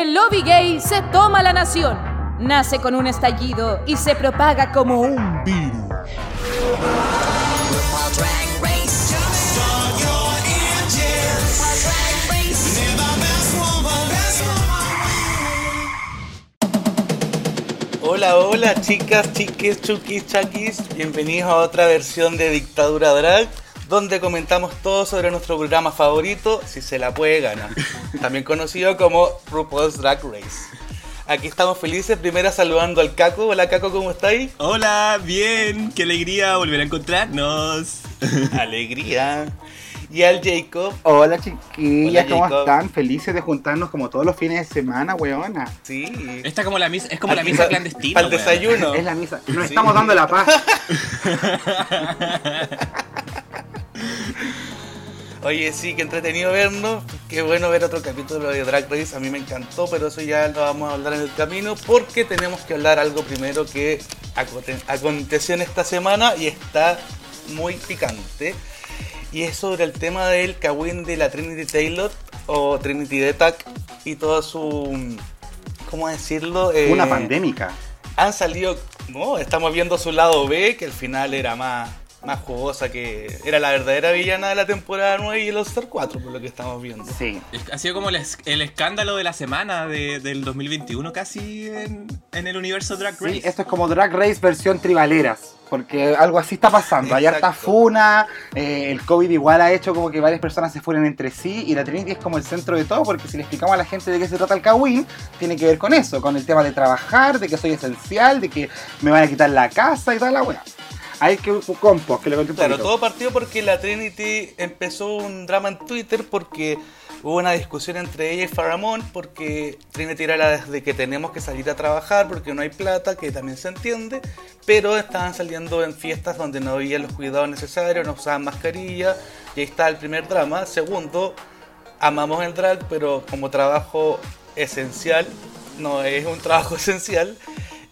El lobby gay se toma la nación. Nace con un estallido y se propaga como un virus. Hola, hola chicas, chiques, chukis, chakis. Bienvenidos a otra versión de Dictadura Drag, donde comentamos todo sobre nuestro programa favorito, si se la puede ganar. También conocido como RuPaul's Drag Race. Aquí estamos felices, primero saludando al Caco. Hola Caco, ¿cómo estáis? Hola, bien, qué alegría volver a encontrarnos. Alegría. Y al Jacob. Hola chiquillas, Hola, ¿cómo Jacob. están? Felices de juntarnos como todos los fines de semana, weona. Sí. Esta como la misa, es como la misa clandestina. Para el weón. desayuno. Es la misa. Nos Sí. estamos dando la paz. Oye, sí, qué entretenido vernos. Qué bueno ver otro capítulo de Drag Race. A mí me encantó, pero eso ya lo vamos a hablar en el camino. Porque tenemos que hablar algo primero que aconte- aconteció en esta semana y está muy picante. Y es sobre el tema del Kawin de la Trinity Taylor o Trinity Detac y todo su. ¿Cómo decirlo? Eh, Una pandémica. han salido, no, estamos viendo su lado B, que al final era más, más jugosa, que era la verdadera villana de la temporada 9 y el All-Star 4, por lo que estamos viendo. Sí. Ha sido como el, es- el escándalo de la semana de- del 2021 casi en, en el universo Drag Race. Sí, esto es como Drag Race versión tribaleras. Porque algo así está pasando. Hay harta funa. eh, el COVID igual ha hecho como que varias personas se fueran entre sí. Y la Trinity es como el centro de todo. Porque si le explicamos a la gente de qué se trata el Kawin, tiene que ver con eso. Con el tema de trabajar, de que soy esencial, de que me van a quitar la casa y toda la weá. Hay que compost, que le conté un Claro, poquito. todo partió porque la Trinity empezó un drama en Twitter porque hubo una discusión entre ella y Faramón porque Trinity era la de que tenemos que salir a trabajar porque no hay plata, que también se entiende, pero estaban saliendo en fiestas donde no había los cuidados necesarios, no usaban mascarilla y ahí está el primer drama. Segundo, amamos el drag, pero como trabajo esencial, no es un trabajo esencial.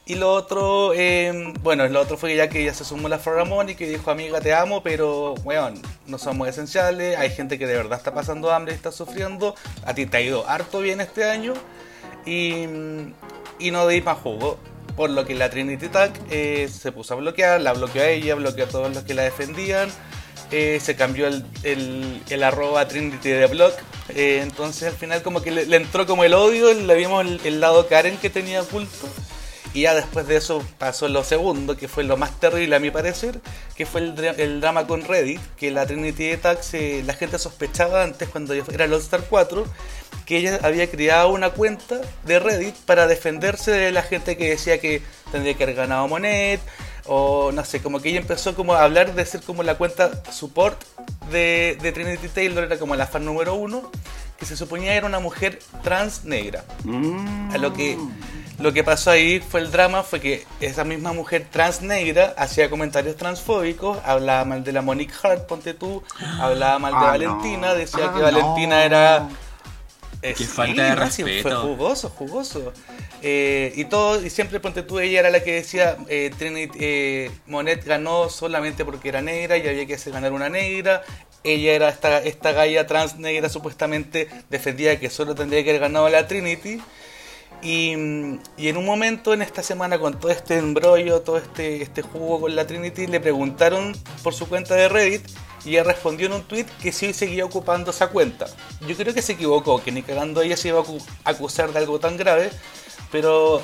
Y lo otro, eh, bueno, lo otro fue ya que ella se sumó a la Faramón y que dijo, amiga, te amo, pero, weón, no somos esenciales, hay gente que de verdad está pasando hambre y está sufriendo, a ti te ha ido harto bien este año y, y no di más jugo. Por lo que la Trinity Tag eh, se puso a bloquear, la bloqueó a ella, bloqueó a todos los que la defendían, eh, se cambió el, el, el arroba Trinity de blog, eh, entonces al final como que le, le entró como el odio, le vimos el, el lado Karen que tenía oculto. Y ya después de eso pasó lo segundo, que fue lo más terrible a mi parecer, que fue el, el drama con Reddit, que la Trinity Attack se- la gente sospechaba antes cuando era el All Star 4, que ella había creado una cuenta de Reddit para defenderse de la gente que decía que tendría que haber ganado Monet, o no sé, como que ella empezó como a hablar de ser como la cuenta support de, de Trinity Taylor, era como la fan número uno, que se suponía era una mujer trans negra. Mm. A lo que lo que pasó ahí fue el drama, fue que esa misma mujer trans negra hacía comentarios transfóbicos, hablaba mal de la Monique Hart, ponte tú, hablaba mal de Ah, Valentina, decía Ah, que Valentina no. era... eh, Qué falta de no, sí, Fue respeto. jugoso, jugoso. Eh, y todo, y siempre ponte tú, ella era la que decía, eh, Trinity, eh, Monet ganó solamente porque era negra y había que hacer ganar una negra. Ella era esta, esta galla trans negra, supuestamente defendía que solo tendría que haber ganado la Trinity. Y, en un momento en esta semana con todo este embrollo, todo este, este jugo con la Trinity, le preguntaron por su cuenta de Reddit y ella respondió en un tweet que sí seguía ocupando esa cuenta. Yo creo que se equivocó, que ni cagando ella se iba a acu- acusar de algo tan grave, pero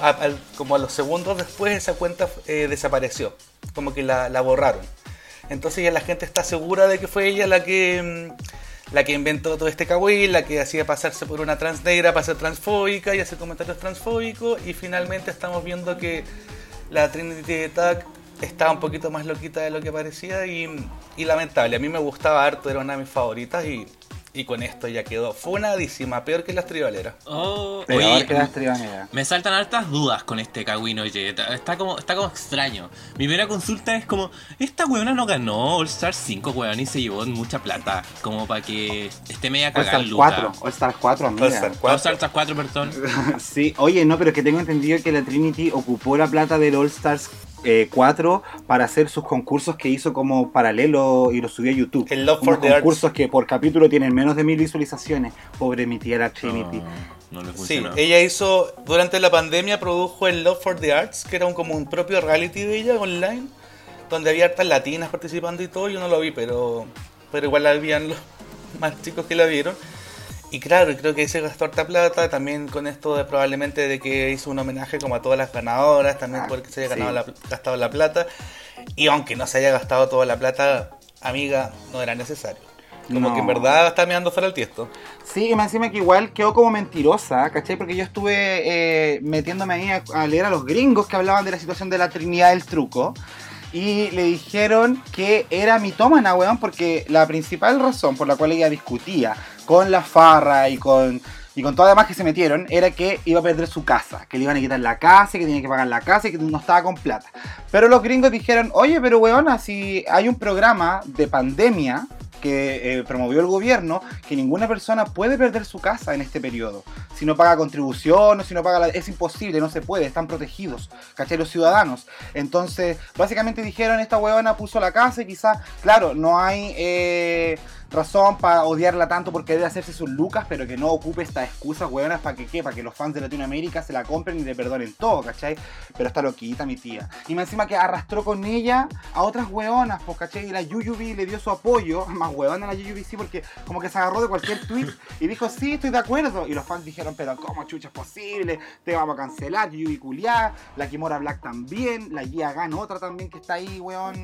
como a los segundos después esa cuenta eh, desapareció, como que la, la borraron. Entonces ya la gente está segura de que fue ella la que... mm, la que inventó todo este kawaii, la que hacía pasarse por una trans negra para ser transfóbica y hacer comentarios transfóbicos. Y finalmente estamos viendo que la Trinity Attack estaba un poquito más loquita de lo que parecía y, y lamentable. A mí me gustaba harto, era una de mis favoritas y, y con esto ya quedó funadísima, peor que las tribaleras. Oh, Peor oye, que las tribaneras. me saltan hartas dudas con este Kawin, oye. Está como, está como extraño. Mi primera consulta es como, esta weona no ganó All Star 5, weón, y se llevó mucha plata. Como para que esté media All cagada Star en 4. Luca. All Star 4, amiga. All Star All Star 4, perdón. Sí, oye, no, pero es que tengo entendido que la Trinity ocupó la plata del All Stars eh, 4 para hacer sus concursos que hizo como paralelo y los subió a YouTube. El Love Unos for the Arts. concursos que por capítulo tienen menos de mil visualizaciones. Pobre mi tía la Trinity. No, no le Sí, ella hizo, durante la pandemia produjo el Love for the Arts, que era un, como un propio reality de ella online, donde había hartas latinas participando y todo, yo no lo vi, pero, pero igual habían los más chicos que la vieron. Y claro, creo que ahí se gastó harta plata, también con esto de probablemente de que hizo un homenaje como a todas las ganadoras, también Ah, porque se haya sí. la- gastado la plata. Y aunque no se haya gastado toda la plata, amiga, no era necesario. Como No. que en verdad está mirando fuera el tiesto. Sí, y más encima que igual quedó como mentirosa, ¿cachai? Porque yo estuve eh, metiéndome ahí a, a leer a los gringos que hablaban de la situación de la Trinidad del Truco. Y le dijeron que era mitómana, weón, porque la principal razón por la cual ella discutía con la farra y con, y con todo que se metieron era que iba a perder su casa, que le iban a quitar la casa, que tenía que pagar la casa y que no estaba con plata. Pero los gringos dijeron, oye, pero weona, si hay un programa de pandemia que eh, promovió el gobierno, que ninguna persona puede perder su casa en este periodo. Si no paga contribución si no paga la... Es imposible, no se puede, están protegidos, ¿cachai? Los ciudadanos. Entonces, básicamente dijeron, esta huevona puso la casa y quizá, claro, no hay... eh, razón para odiarla tanto por querer hacerse sus lucas, pero que no ocupe estas excusas, hueonas, para que qué, para que los fans de Latinoamérica se la compren y le perdonen todo, ¿cachai? Pero está loquita mi tía. Y más encima que arrastró con ella a otras hueonas, pues, ¿cachai? Y la Yuyubi le dio su apoyo, más hueona la Yuyubi sí, porque como que se agarró de cualquier tweet y dijo, sí, estoy de acuerdo. Y los fans dijeron, pero ¿cómo chucha es posible? Te vamos a cancelar, Yuyubi culiá, la Kimora Black también, la Gia Gan otra también que está ahí, weón.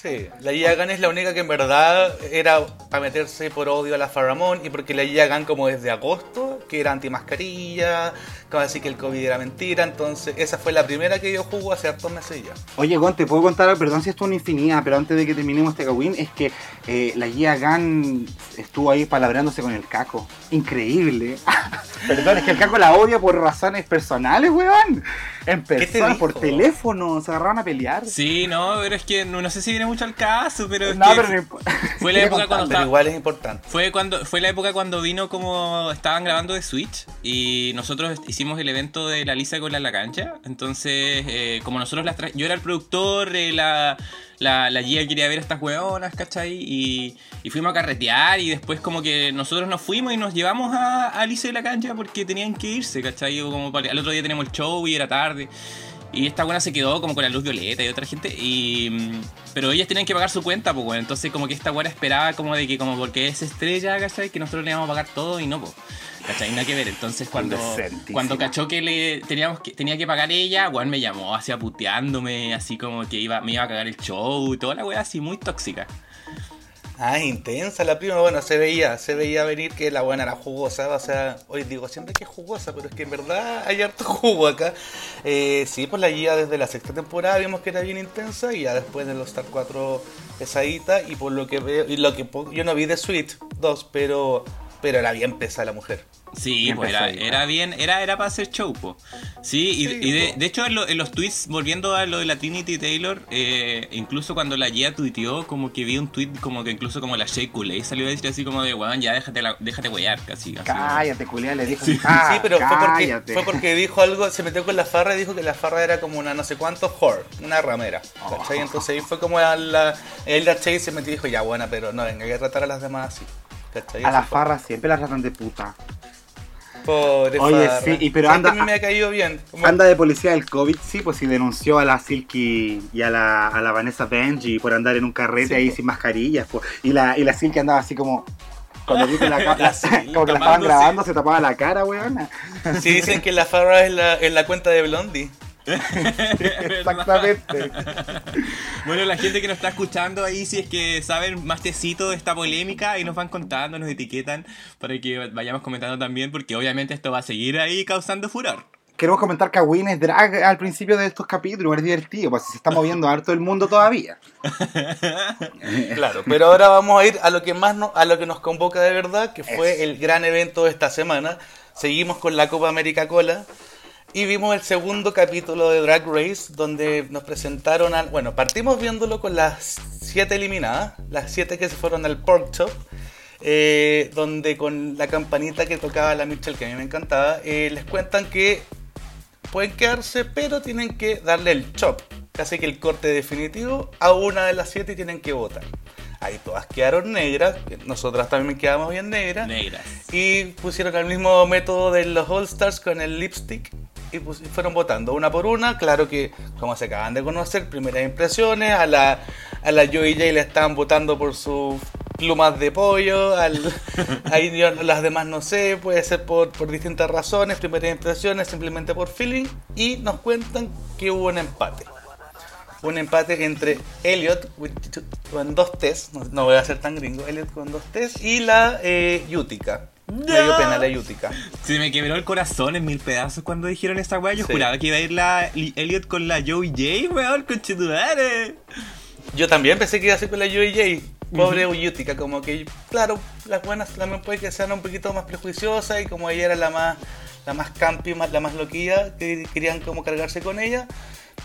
Sí, la Yagan es la única que en verdad era para meterse por odio a la Faramón y porque la Yagan como desde agosto, que era antimascarilla, como así que el COVID era mentira, entonces esa fue la primera que yo jugó hace hartos meses ya. Oye, Gon, te puedo contar, perdón si esto es una infinidad, pero antes de que terminemos este Kawin, es que eh, la Gia Gan estuvo ahí palabrándose con el Caco. Increíble. perdón, es que el Caco la odia por razones personales, weón. En te persona, por teléfono, se agarraron a pelear. Sí, no, pero es que no, no sé si viene mucho al caso, pero es no, que pero fue la época cuando estaba- igual es importante. Fue cuando fue la época cuando vino como estaban grabando de Switch y nosotros hicimos el evento de la Lisa con la, la cancha. Entonces, eh, como nosotros las yo era el productor, eh, la, la, la Gia quería ver a estas hueonas, ¿cachai? Y, y fuimos a carretear y después como que nosotros nos fuimos y nos llevamos a, a Lisa y la cancha porque tenían que irse, ¿cachai? Como al otro día tenemos el show y era tarde. Y esta buena se quedó como con la luz violeta y otra gente. Y, mm, pero ellas tenían que pagar su cuenta, pues bueno. Entonces como que esta buena esperaba como de que como porque es estrella, ¿cachai? Que nosotros le íbamos a pagar todo y no, pues. ¿Cachai? Nada que ver. Entonces cuando, cuando cachó que le teníamos que, tenía que pagar ella, Juan me llamó así puteándome, así como que iba, me iba a cagar el show y toda la wea así muy tóxica. Ah, intensa la prima, bueno, se veía, se veía venir que la buena era jugosa, o sea, hoy digo siempre que es jugosa, pero es que en verdad hay harto jugo acá. Eh, sí, pues la guía desde la sexta temporada vimos que era bien intensa y ya después de los Star 4 pesadita. Y por lo que veo, y lo que yo no vi de Sweet 2, pero, pero era bien pesada la mujer. Sí, Bien pues era, era bien, era, era para hacer show, po. Sí, y, Sí, y de, po. de hecho en, lo- en los tweets, volviendo a lo de la Trinity Taylor, eh, incluso cuando la Gia tuiteó, como que vi un tweet como que incluso como la Shea Coulee salió a decir así como de, weón, ya déjate, la, déjate huear, casi. así, Cállate, culiá, le dijo. Sí. "Ah, sí, pero fue porque, cállate". fue porque dijo algo, se metió con la farra y dijo que la farra era como una no sé cuánto whore, una ramera. ¿cachai? Oh. Entonces ahí fue como a la. Él la se metió y dijo, ya buena, pero no venga, hay que tratar a las demás así. ¿Cachai? A la farra siempre la tratan de puta. Pobre Oye, farra. sí, y pero ¿Sabes anda- A mí me ha caído bien. Como- Anda de policía del COVID, sí, pues sí denunció a la Silky y a la, a la Vanessa Benji por andar en un carrete Sí, ahí po. sin mascarillas. po. Y la, y la Silky andaba así como. Cuando vi que la, como que la estaban grabando, se tapaba la cara, weona. Sí, dicen que la farra es la, es la cuenta de Blondie. Exactamente. Bueno, la gente que nos está escuchando ahí, si es que saben más tecito de esta polémica, y nos van contando, nos etiquetan, para que vayamos comentando también, porque obviamente esto va a seguir ahí causando furor. Queremos comentar que Win es drag al principio de estos capítulos, es divertido, pues se está moviendo harto el mundo todavía. Claro, pero ahora vamos a ir a lo que más no- a lo que nos convoca de verdad, que fue Eso. el gran evento de esta semana. Seguimos con la Copa América Cola y vimos el segundo capítulo de Drag Race donde nos presentaron al, bueno, partimos viéndolo con las siete eliminadas, las siete que se fueron al Pork Chop. eh, donde con la campanita que tocaba la Mitchell, que a mí me encantaba, eh, les cuentan que pueden quedarse, pero tienen que darle el chop. casi que el corte definitivo a una de las siete y tienen que votar. Ahí todas quedaron negras, nosotras también quedamos bien negras. Negras. Y pusieron el mismo método de los All Stars con el lipstick y, y fueron votando una por una. Claro que, como se acaban de conocer, primeras impresiones. A la, a la Joey J le estaban votando por sus plumas de pollo. Al, ahí yo- las demás no sé, puede ser por, por distintas razones. Primeras impresiones, simplemente por feeling. Y nos cuentan que hubo un empate un empate entre Elliot con dos T's, no, no voy a ser tan gringo, Elliot con dos T's y la eh, Yutica. Me dio pena la Yutica. Se me quebró el corazón en mil pedazos cuando dijeron esta weá. Yo Sí. juraba que iba a ir la Li- Elliot con la Joey J, weón, con Chetumare. Yo también pensé que iba a ser con la Joey J. Pobre Yutica, como que, claro, las buenas también puede que sean un poquito más prejuiciosas y como ella era la más, la más campi, más, la más loquilla, que querían como cargarse con ella.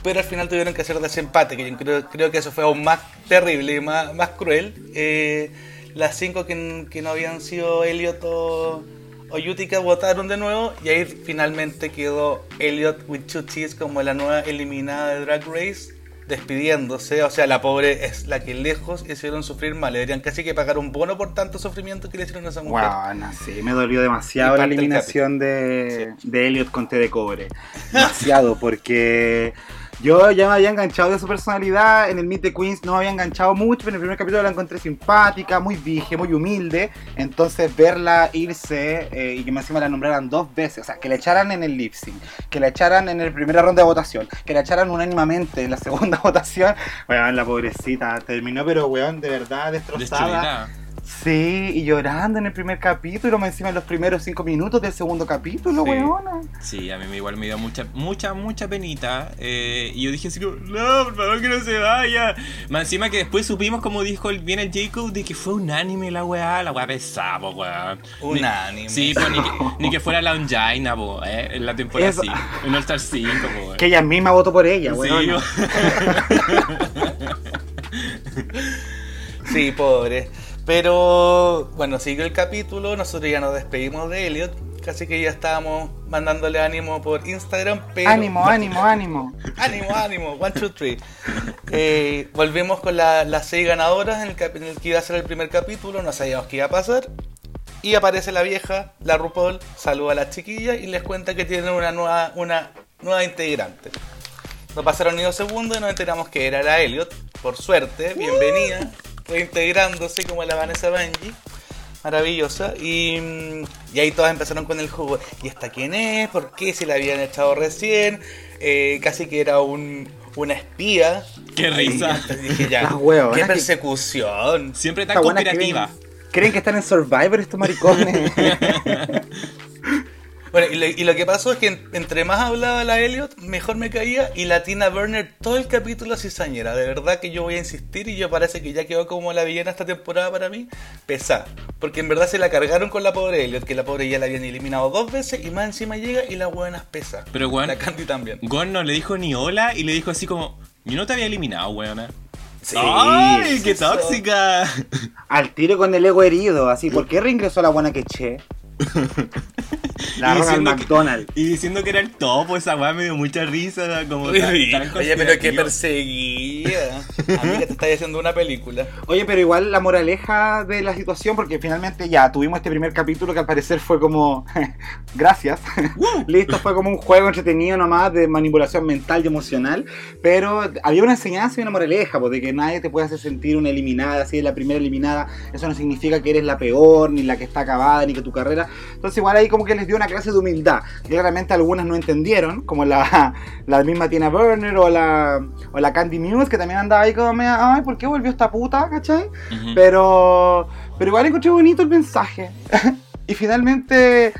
Pero al final tuvieron que hacer desempate, que yo creo, creo que eso fue aún más terrible y más, más cruel. Eh, las cinco que, que no habían sido Elliot o, o Yutica votaron de nuevo y ahí finalmente quedó Elliot with two T's como la nueva eliminada de Drag Race despidiéndose, o sea, la pobre es la que lejos hicieron sufrir mal, le deberían casi que pagar un bono por tanto sufrimiento que le hicieron a esa mujer. Bueno, sí, me dolió demasiado la el eliminación de, de Elliot con té de cobre. Demasiado, porque yo ya me había enganchado de su personalidad. En el Meet the Queens no me había enganchado mucho, pero en el primer capítulo la encontré simpática, muy dije, muy humilde. Entonces, verla irse eh, y que encima la nombraran dos veces, o sea, que la echaran en el lip sync, que la echaran en el primera ronda de votación, que la echaran unánimamente en la segunda votación. Weón, la pobrecita terminó, pero weón, de verdad destrozada. Sí, y llorando en el primer capítulo, más encima en los primeros cinco minutos del segundo capítulo, Sí. weona. Sí, a mí me- igual me dio mucha, mucha, mucha penita. eh, y yo dije así como, no, por favor que no se vaya. Más encima que después supimos, como dijo el- bien el Jacob, de que fue unánime la weá, la weá pesada, po, weón. Ni- Unánime. Sí, pues ni que, ni que fuera la Onjaina, po, eh, en la temporada Eso. 5, en All Star 5, po, weón. Que ella misma votó por ella, Sí, weona. Sí, pobre. Pero bueno, siguió el capítulo, nosotros ya nos despedimos de Elliot, casi que ya estábamos mandándole ánimo por Instagram, pero... Ánimo, ánimo, ánimo. ánimo, ánimo, one, two, three. Eh, volvemos con la- las seis ganadoras en el, cap- en el que iba a ser el primer capítulo, no sabíamos qué iba a pasar. Y aparece la vieja, la RuPaul, saluda a las chiquillas y les cuenta que tienen una nueva, una nueva integrante. No pasaron ni dos segundos y nos enteramos que era la Elliot, por suerte, bienvenida, reintegrándose como la Vanessa Benji, maravillosa. Y, y ahí todas empezaron con el juego. ¿Y esta quién es? ¿Por qué? Si la habían echado recién, Eh, casi que era un, una espía. Qué risa. Y dije ya, Las huevonas qué que- persecución. Siempre tan buena cooperativa. creen, creen que están en Survivor estos maricones. Bueno, y lo, y lo que pasó es que en- entre más hablaba la Elliot, mejor me caía. Y la Tina Burner todo el capítulo cizañera. De verdad que yo voy a insistir y yo parece que ya quedó como la villana esta temporada para mí. Pesada. Porque en verdad se la cargaron con la pobre Elliot, que la pobre ya la habían eliminado dos veces y más encima llega y la buena es pesa. Pero, weón, La Candy también. Gon no le dijo ni hola y le dijo así como, yo no te había eliminado, weona. Sí, ¡Ay, qué eso. tóxica! Al tiro con el ego herido, así. ¿Por qué reingresó la buena que che? La Y Ronald diciendo que- McDonald. Y diciendo que era el topo, esa weá me dio mucha risa, como tan- tan Oye, pero qué conspirativo. perseguía. Amiga, te estás haciendo una película. Oye, pero igual la moraleja de la situación, porque finalmente ya tuvimos este primer capítulo que al parecer fue como. Gracias. Listo, fue como un juego entretenido nomás de manipulación mental y emocional. Pero había una enseñanza y una moraleja, pues, de que nadie te puede hacer sentir una eliminada, así de la primera eliminada. Eso no significa que eres la peor, ni la que está acabada, ni que tu carrera. Entonces, igual ahí como que les dio una clase de humildad. Claramente algunas no entendieron, como la, la misma Tina Burner o la, o la Candy Muse, que también andaba ahí como, ay, ¿por qué volvió esta puta? ¿cachai? Ujú. Pero, pero igual encontré bonito el mensaje. y finalmente,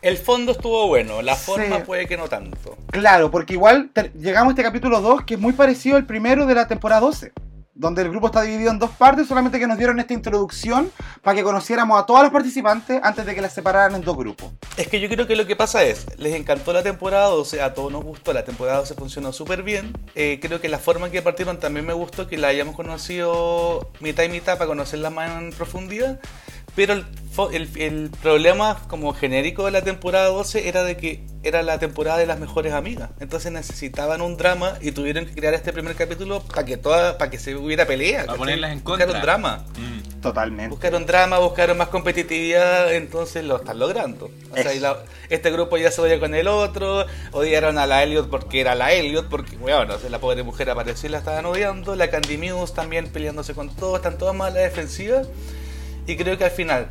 El fondo estuvo bueno, la Sí. forma puede que no tanto. claro, porque igual llegamos a este capítulo 2 que es muy parecido al primero de la temporada 12. Donde el grupo está dividido en dos partes, solamente que nos dieron esta introducción para que conociéramos a todas las participantes antes de que las separaran en dos grupos. Es que yo creo que lo que pasa es, les encantó la temporada 12, a todos nos gustó, la temporada 12 funcionó súper bien. Eh, creo que la forma en que partieron también me gustó, que la hayamos conocido mitad y mitad para conocerla más en profundidad. Pero el fo- el, el problema como genérico de la temporada 12 era de que era la temporada de las mejores amigas. Entonces necesitaban un drama y tuvieron que crear este primer capítulo para que toda, para que se hubiera pelea. Para ¿cachai? ponerlas en contra. Buscaron drama. Mm. Totalmente. Buscaron drama, buscaron más competitividad, entonces lo están logrando. O sea, y la- este grupo ya se odia con el otro, odiaron a la Elliot porque era la Elliot, porque, bueno, o sea, la pobre mujer apareció y la estaban odiando, la Candy Muse también peleándose con todos, están todas más a la defensiva, y creo que al final,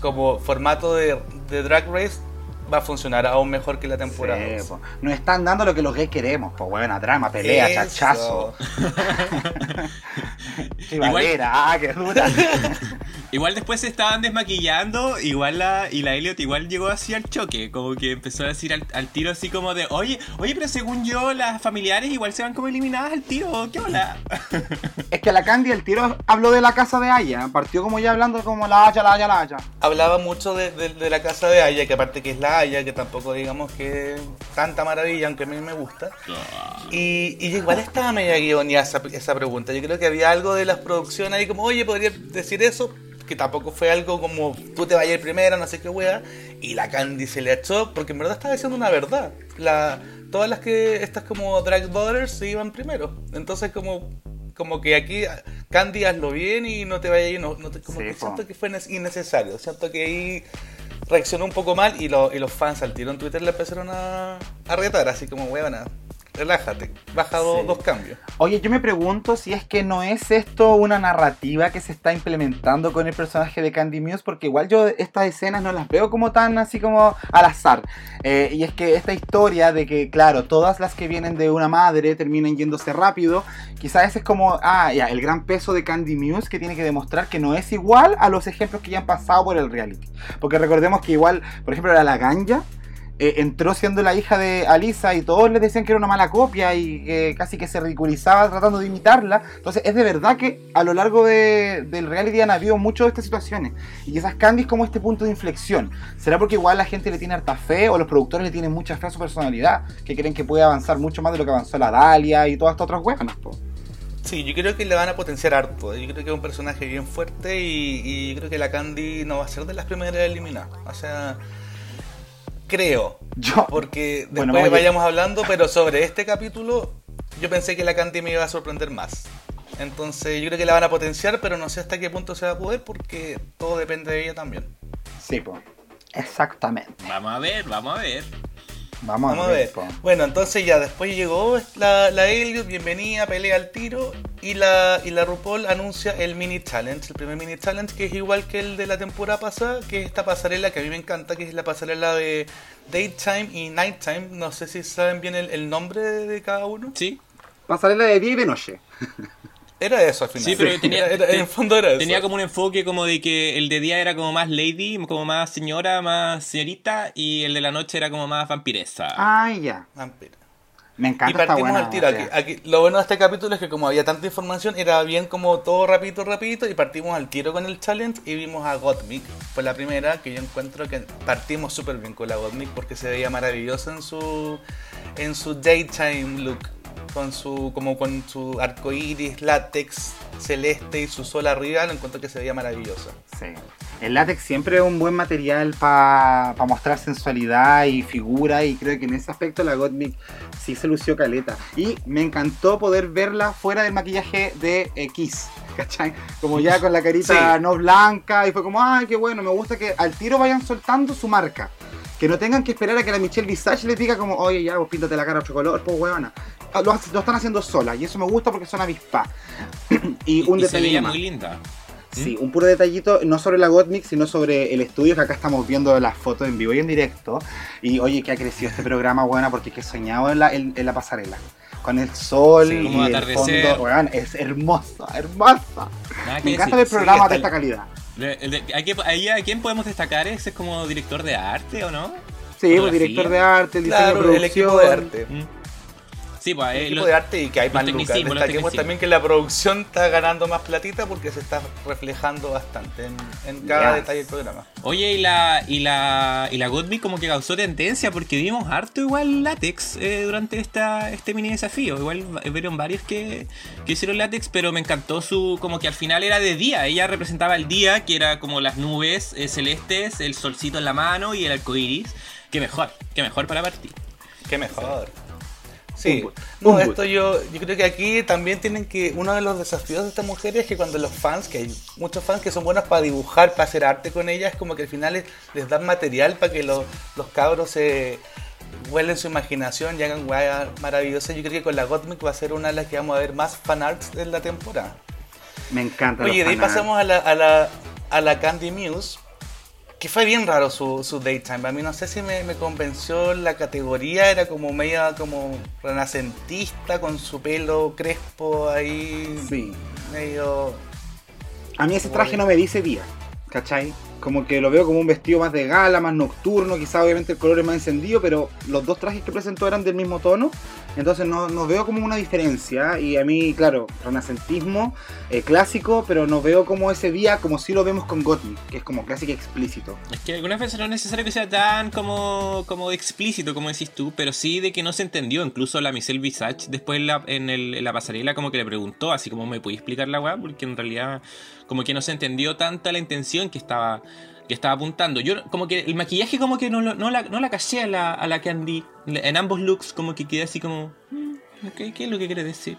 como formato de, Drag Race, va a funcionar aún mejor que la temporada. Sí, 12. po. Nos están dando lo que los gays queremos, pues buena drama, pelea, Eso. chachazo. Ah, qué dura. Igual después se estaban desmaquillando, igual la, y la Elliot igual llegó así al choque, como que empezó a decir al, al tiro así como de, oye, oye, pero según yo las familiares igual se van como eliminadas al tiro, ¿qué hola? es que la Candy el tiro habló de la casa de Aya, partió como ya hablando como la Haya, la Haya, la Haya. hablaba mucho de, de- de la casa de Aya, que aparte que es la Que tampoco digamos que es tanta maravilla, aunque a mí me gusta. Y, y igual estaba media guionía esa, esa pregunta. Yo creo que había algo de las producciones ahí como, oye, podría decir eso, que tampoco fue algo como tú te vayas primero, no sé qué wea. Y la Candy se le echó, porque en verdad estaba diciendo una verdad. La, todas las que, estas como Drag Daughters se iban primero. Entonces como... Como que aquí, Candy, hazlo bien y no te vayas no, no te- como Sí, que po. siento que fue innecesario. Siento que ahí reaccionó un poco mal y, y los fans al tiro en Twitter le empezaron a, a retar, así como, huevona, relájate, baja dos, Sí. dos cambios. Oye, yo me pregunto si es que no es esto una narrativa que se está implementando con el personaje de Candy Muse, porque igual yo estas escenas no las veo como tan así como al azar. Eh, y es que esta historia de que, claro, todas las que vienen de una madre terminan yéndose rápido, quizás ese es como, ah, ya, el gran peso de Candy Muse que tiene que demostrar que no es igual a los ejemplos que ya han pasado por el reality. Porque recordemos que igual, por ejemplo, era la ganja. Eh, entró siendo la hija de Alisa y todos le decían que era una mala copia y que casi que se ridiculizaba tratando de imitarla. Entonces es de verdad que a lo largo de- del reality han habido muchas de estas situaciones. Y quizás Candy es como este punto de inflexión. ¿Será porque igual la gente le tiene harta fe o los productores le tienen mucha fe a su personalidad? Que creen que puede avanzar mucho más de lo que avanzó la Dalia y todas estas otras huevanas. Sí, yo creo que le van a potenciar harto. Yo creo que es un personaje bien fuerte y, y yo creo que la Candy no va a ser de las primeras eliminadas. O sea, creo. Yo, Porque después Bueno, vayamos hablando, pero sobre este capítulo, yo pensé que la Candy me iba a sorprender más. Entonces, yo creo que la van a potenciar, pero no sé hasta qué punto se va a poder porque todo depende de ella también. sí, po. Exactamente. Vamos a ver, vamos a ver. Vamos, Vamos a ver. po. Bueno, entonces ya después llegó la, la Elliot, bienvenida, pelea al tiro. Y la, y la RuPaul anuncia el mini challenge, el primer mini challenge, que es igual que el de la temporada pasada, que es esta pasarela que a mí me encanta, que es la pasarela de Daytime y Nighttime. No sé si saben bien el, el nombre de, de cada uno. Sí, Pasarela de día y de noche. Era eso al final. Sí, pero tenía- Era- era- en el fondo era eso. tenía como un enfoque como de que el de día era como más lady, como más señora, más señorita, y el de la noche era como más vampiresa. Ay, ya. Vampira. Me Y encanta esta partimos buena. al tiro. Aquí, aquí- lo bueno de este capítulo es que como había tanta información, era bien como todo rapidito, rapidito, y partimos al tiro con el challenge y vimos a Gottmik. Fue la primera que yo encuentro que partimos súper bien con la Gottmik porque se veía maravillosa en su en su daytime look. Con su, como con su arco iris, látex, celeste y su sol arriba, lo encuentro que se veía maravillosa. Sí. El látex siempre es un buen material para mostrar sensualidad y figura y creo que en ese aspecto la Gottmik sí se lució caleta. Y me encantó poder verla fuera del maquillaje de Kiss, ¿cachai? Como ya con la carita Sí. no blanca y fue como, ay, qué bueno, me gusta que al tiro vayan soltando su marca. Que no tengan que esperar a que la Michelle Visage les diga como, oye, ya, vos píntate la cara de otro color, pues huevona. Ah, Lo, están haciendo sola y eso me gusta porque son avispas. y un y se veía muy linda. Sí, un puro detallito, no sobre la Gottmik, sino sobre el estudio, que acá estamos viendo las fotos en vivo y en directo. Y oye, que ha crecido este programa, buena, porque que he soñado en la, en, en la pasarela. Con el sol Sí, y el atardecer. fondo, weón, es hermosa, hermosa. Nada Me encanta decir. ver programas de esta calidad. El de- ¿hay que- ahí ¿A quién podemos destacar? ¿Ese es como director de arte o no? Sí, pues, director de arte, el diseño de Claro, el equipo de producción. arte. Mm. Sí, pues, un eh, equipo lo- de arte y que hay más lucas. Destaquemos también que la producción está ganando más platita porque se está reflejando bastante en, en cada Ya. detalle del programa. Oye, y la, y la, y la Gottmik como que causó tendencia porque vimos harto igual látex eh, durante esta, este mini desafío. Igual va- vieron varios que, que hicieron látex, pero me encantó su, como que al final era de día. Ella representaba el día, que era como las nubes eh, celestes, el solcito en la mano y el arco iris. Qué mejor, qué mejor para partir. Qué mejor. Sí, no, esto yo, yo creo que aquí también tienen que, uno de los desafíos de estas mujeres es que cuando los fans, que hay muchos fans que son buenos para dibujar, para hacer arte con ellas, es como que al final les, les dan material para que los, los cabros se vuelen su imaginación y hagan weas maravillosas. Yo creo que con la Gottmik va a ser una de las que vamos a ver más fanarts en la temporada. Me encanta. Oye, de ahí pasamos a la, a la, a la Candy Muse, que fue bien raro su, su daytime. A mí no sé si me, me convenció la categoría, era como media como renacentista, con su pelo crespo ahí, Sí. medio... A mí ese traje no me dice día, ¿cachai? Como que lo veo como un vestido más de gala, más nocturno, quizá obviamente el color es más encendido, pero los dos trajes que presentó eran del mismo tono, entonces no, no veo como una diferencia. Y a mí, claro, renacentismo eh, clásico, pero no veo como ese día como si lo vemos con Gottmik, que es como clásico explícito. Es que algunas veces no es necesario que sea tan como, como explícito, como decís tú, pero sí de que no se entendió. Incluso la Michelle Visage después en la pasarela como que le preguntó, así como me podía explicar la weá, porque en realidad como que no se entendió tanta la intención que estaba que estaba apuntando. Yo como que el maquillaje como que no, lo- no, la, no la caché a la, a la Candy. En ambos looks como que quedé así como... "Mm, ok, ¿Qué es lo que quiere decir?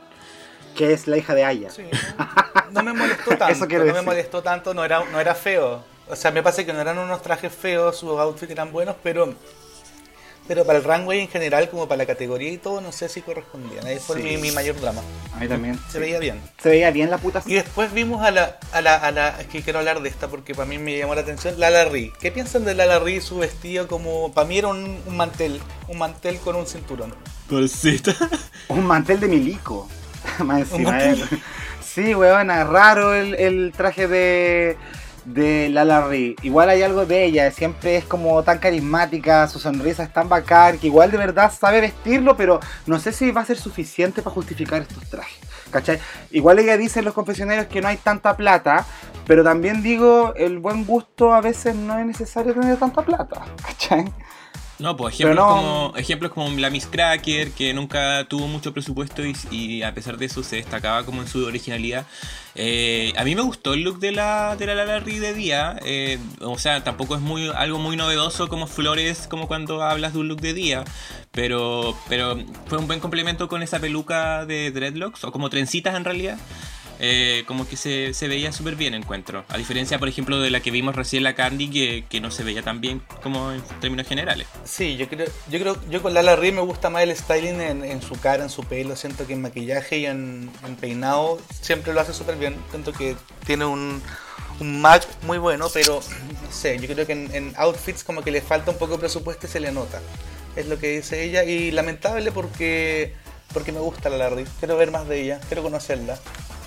Que es la hija de Aya. Sí, no, me molestó tanto, Eso no me decir. molestó tanto, no era, no era feo. O sea, me parece que no eran unos trajes feos, sus outfits eran buenos, pero... Pero para el runway en general, como para la categoría y todo, no sé si correspondían. Ahí fue Sí. mi, mi mayor drama. A mí también. Se sí. veía bien. Se veía bien la puta. Y después vimos a la, a la, a la, es que quiero hablar de esta porque para mí me llamó la atención, Lala Ri. ¿Qué piensan de Lala Ri y su vestido como, para mí era un, un mantel, un mantel con un cinturón? Bolsita. Un mantel de milico. Más encima. mantel. eh. Sí, weón, es raro el, el traje de, de Lala Ri. Igual hay algo de ella, siempre es como tan carismática, su sonrisa es tan bacán, que igual de verdad sabe vestirlo, pero no sé si va a ser suficiente para justificar estos trajes. ¿Cachai? Igual ella dice en los confesionarios que no hay tanta plata, pero también digo, el buen gusto a veces no es necesario tener tanta plata. ¿Cachai? No, pues ejemplos, no- como, ejemplos como la Miss Cracker, que nunca tuvo mucho presupuesto y, y a pesar de eso se destacaba como en su originalidad. Eh, a mí me gustó el look de la de la Lala Ri de día. eh, o sea, tampoco es muy algo muy novedoso como flores, como cuando hablas de un look de día. Pero, pero fue un buen complemento con esa peluca de dreadlocks, o como trencitas en realidad. Eh, como que se, se veía súper bien, encuentro. A diferencia, por ejemplo, de la que vimos recién la Candy, que, que no se veía tan bien como en términos generales. Sí, yo creo, yo creo, yo con Lala Ri me gusta más el styling en, en su cara, en su pelo. Siento que en maquillaje y en, en peinado siempre lo hace súper bien. Siento que tiene un, un match muy bueno, pero no sé, yo creo que en, en outfits como que le falta un poco de presupuesto y se le nota. Es lo que dice ella y lamentable porque porque me gusta Lala Ri. Quiero ver más de ella, quiero conocerla.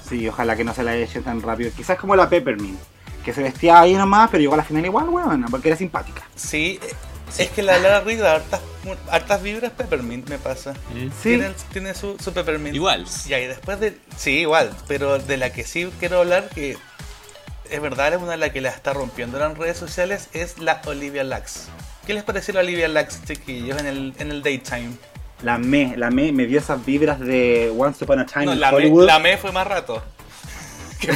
Sí, ojalá que no se la haya hecho tan rápido. Quizás como la Peppermint, que se vestía ahí nomás, pero llegó a la final igual, weón, porque era simpática. Sí, es que la Lala Ri da hartas, hartas vibras peppermint me pasa. Sí. Tiene, tiene su, su peppermint. Igual. Y después de. Sí, igual, pero de la que sí quiero hablar, que es verdad, es una de las que la está rompiendo en las redes sociales, es la Olivia Lux. ¿Qué les pareció la Olivia Lux, chiquillos, en el, en el daytime? La me, la me me dio esas vibras de Once Upon a Time No, in la me, Hollywood. la me fue más rato.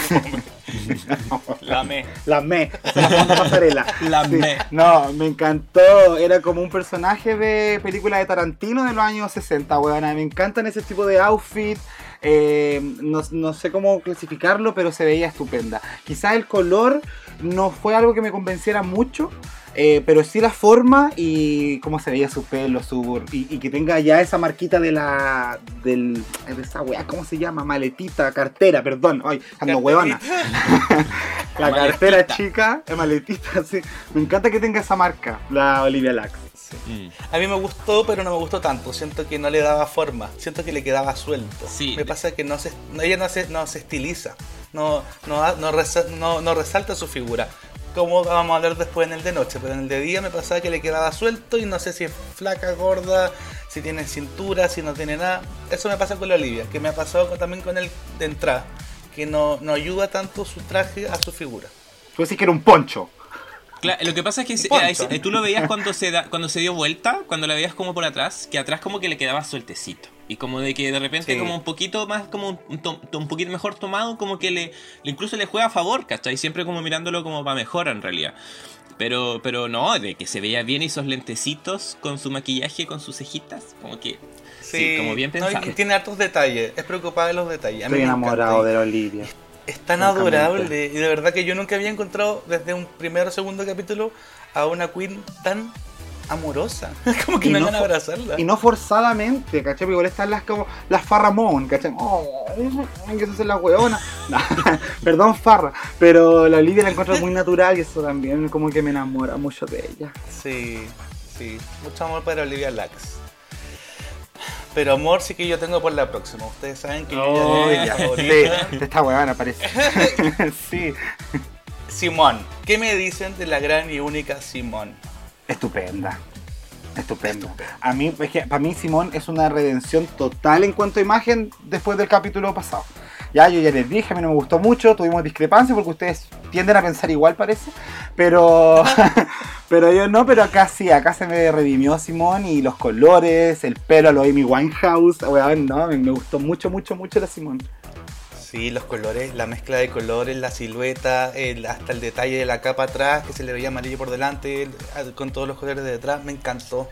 La me. La me, pasarela. La Sí. me. No, me encantó. Era como un personaje de película de Tarantino de los años 60, weón. Me encantan ese tipo de outfit. Eh, no, no sé cómo clasificarlo, pero se veía estupenda. Quizás el color no fue algo que me convenciera mucho. eh, pero sí la forma y cómo se veía su pelo, su y, y que tenga ya esa marquita de la del de esa weá, ¿cómo se llama? Maletita, cartera, perdón, ay, ando huevona. La cartera chica, maletita, sí. Me encanta que tenga esa marca, la Olivia Mm. A mí me gustó, pero no me gustó tanto. Siento que no le daba forma. Siento que le quedaba suelto. Sí. Me pasa que no se, no- ella no se, no se estiliza. No, no, no, resa- no- no resalta su figura. como vamos a hablar después en el de noche, pero en el de día me pasaba que le quedaba suelto y no sé si es flaca, gorda, si tiene cintura, si no tiene nada. Eso me pasa con la Olivia, que me ha pasado con- también con el de entrada, que no, no ayuda tanto su traje a su figura. Tú decís que era un poncho. Claro, lo que pasa es que se- Poncho. eh, tú lo veías cuando se da, cuando se dio vuelta, cuando la veías como por atrás, que atrás como que le quedaba sueltecito. Y como de que de repente Sí. como un poquito más, como un, to- un poquito mejor tomado, como que le, le incluso le juega a favor, ¿cachai? Siempre como mirándolo como para mejor en realidad. Pero, pero no, de que se veía bien esos lentecitos con su maquillaje, con sus cejitas, como que sí, como bien no, pensado. tiene hartos detalles, es preocupada de los detalles. A Estoy enamorado de la Olivia. Es tan adorable y de verdad que yo nunca había encontrado desde un primero o segundo capítulo a una queen tan amorosa. Como que Y me no van a abrazarla. Y no forzadamente, ¿cachai? Porque igual están las como las Farramón, ¿cachai? Oh, que se hace la hueona. No, Perdón, Farra. Pero la Olivia la encuentro muy natural y eso también como que me enamora mucho de ella. Sí, sí. Mucho amor para Olivia Lax. Pero amor sí que yo tengo por la próxima. Ustedes saben que yo Oh, ya ya. tengo Sí, esta huevona parece. sí. Simón. ¿Qué me dicen de la gran y única Simón? Estupenda. Estupenda. A mí, es que para mí Simón es una redención total en cuanto a imagen después del capítulo pasado. Ya, yo ya les dije, a mí no me gustó mucho, tuvimos discrepancias porque ustedes tienden a pensar igual, parece. Pero, pero yo no, pero acá sí, acá se me redimió Simón y los colores, el pelo a lo Amy Winehouse, weón, no, me, me gustó mucho, mucho, mucho la Simón. Sí, los colores, la mezcla de colores, la silueta, hasta el detalle de la capa atrás, que se le veía amarillo por delante, el- con todos los colores de detrás, me encantó.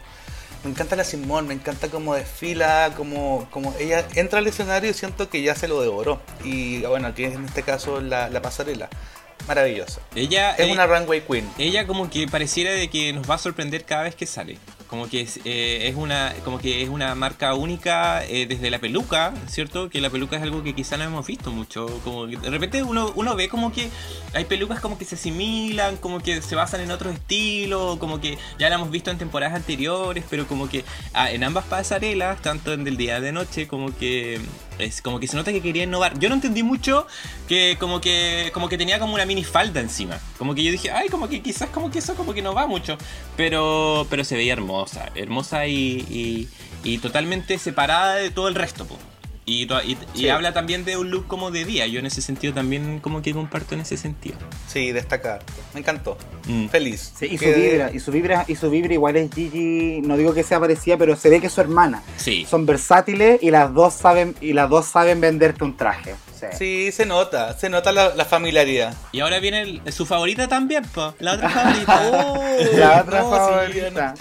Me encanta la Simón, me encanta cómo desfila, como, como ella entra al escenario y siento que ya se lo devoró. Y bueno, aquí en este caso la, la pasarela. Maravillosa. Ella Es eh, una runway queen. ella como que pareciera de que nos va a sorprender cada vez que sale. Como que es, eh, es una como que es una marca única eh, desde la peluca, ¿cierto? Que la peluca es algo que quizá no hemos visto mucho. Como que de repente uno, uno ve como que hay pelucas como que se asimilan, como que se basan en otros estilos, como que ya la hemos visto en temporadas anteriores, pero como que ah, en ambas pasarelas, tanto en del día de noche, como que es como que se nota que quería innovar. Yo no entendí mucho que como que como que tenía como una mini falda encima. Como que yo dije, ay, como que quizás como que eso como que no va mucho. Pero pero se veía hermosa, hermosa y, y, y totalmente separada de todo el resto, po. Y, y, habla también de un look como de día. Yo en ese sentido también como que comparto en ese sentido. Sí, destacar. Me encantó. Mm. Feliz. Sí, y su vibra, y su vibra, y su vibra igual es Gigi, no digo que sea parecida, pero se ve que es su hermana. Sí. Son versátiles y las dos saben, y las dos saben venderte un traje. Sí. Sí, se nota, se nota la, la familiaridad. Y ahora viene el- su favorita también, po. La otra favorita. La otra No, favorita.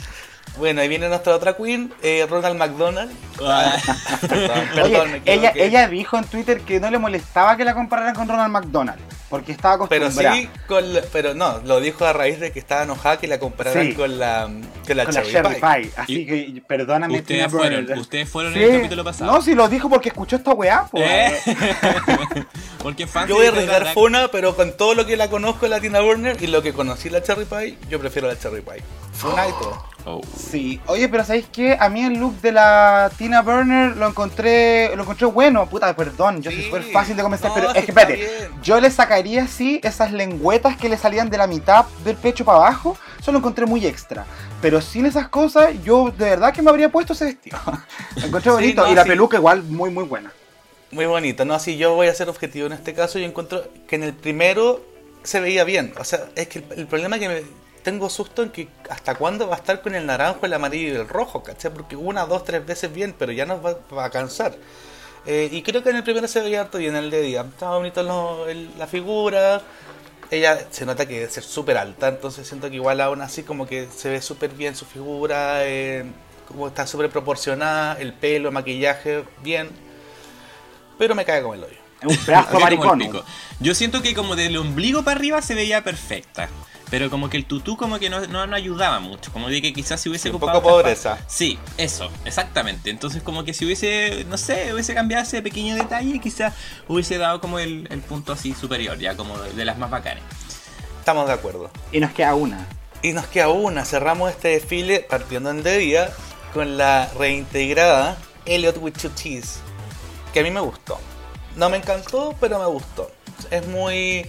Bueno, ahí viene nuestra otra queen, eh, Ronald McDonald. Ah. Perdón, Oye, perdón, me ella, ella dijo en Twitter que no le molestaba que la compararan con Ronald McDonald, porque estaba Pero acostumbrada sí, con la- pero no, lo dijo a raíz de que estaba enojada que la compararan Sí. con la, con la con la Cherry, Pie. Pie. Así que perdóname. Ustedes fueron, ustedes fueron Sí. en el capítulo pasado. No, si lo dijo porque escuchó esta weá, po. ¿Eh? Porque fan Yo voy a arriesgar Funa, pero con todo lo que la conozco la Tina Burner y lo que conocí la Cherry Pie, yo prefiero la Cherry Pie. Funa y todo. Oh. Sí, oye, pero ¿sabéis qué? A mí el look de la Tina Burner lo encontré lo encontré bueno. Puta, perdón, yo soy Sí. súper fácil de No, pero es que espérate. bien. Yo le sacaría así esas lengüetas que le salían de la mitad del pecho para abajo. Eso lo encontré muy extra. Pero sin esas cosas, yo de verdad que me habría puesto ese vestido. Lo encontré Sí, bonito. no, y la sí. peluca igual muy, muy buena. Muy bonito, ¿no? Así yo voy a ser objetivo en este caso. Yo encuentro que en el primero se veía bien. O sea, es que el, el problema es que me tengo susto en que hasta cuándo va a estar con el naranjo, el amarillo y el rojo, ¿cachai? Porque una, dos, tres veces bien, pero ya nos va, va a cansar. Eh, y creo que en el primero se veía harto bien en el de día. Estaba bonito lo- el- la figura. Ella se nota que debe ser súper alta, entonces siento que igual aún así como que se ve súper bien su figura, eh, como está súper proporcionada, el pelo, el maquillaje, bien. Pero me cae como el hoyo. Es un pedazo maricón. Yo siento que como del ombligo para arriba se veía perfecta. Pero como que el tutú como que no, no, no ayudaba mucho. Como de que quizás si hubiese Sí, un poco pobreza. Sí, eso, exactamente. Entonces como que si hubiese, no sé, hubiese cambiado ese pequeño detalle, quizás hubiese dado como el, el punto así superior, ya como de, de las más bacanes. Estamos de acuerdo. Y nos queda una. Y nos queda una. Cerramos este desfile partiendo en de día con la reintegrada Elliot with Two Cheese. Que a mí me gustó. No me encantó, pero me gustó. Es muy.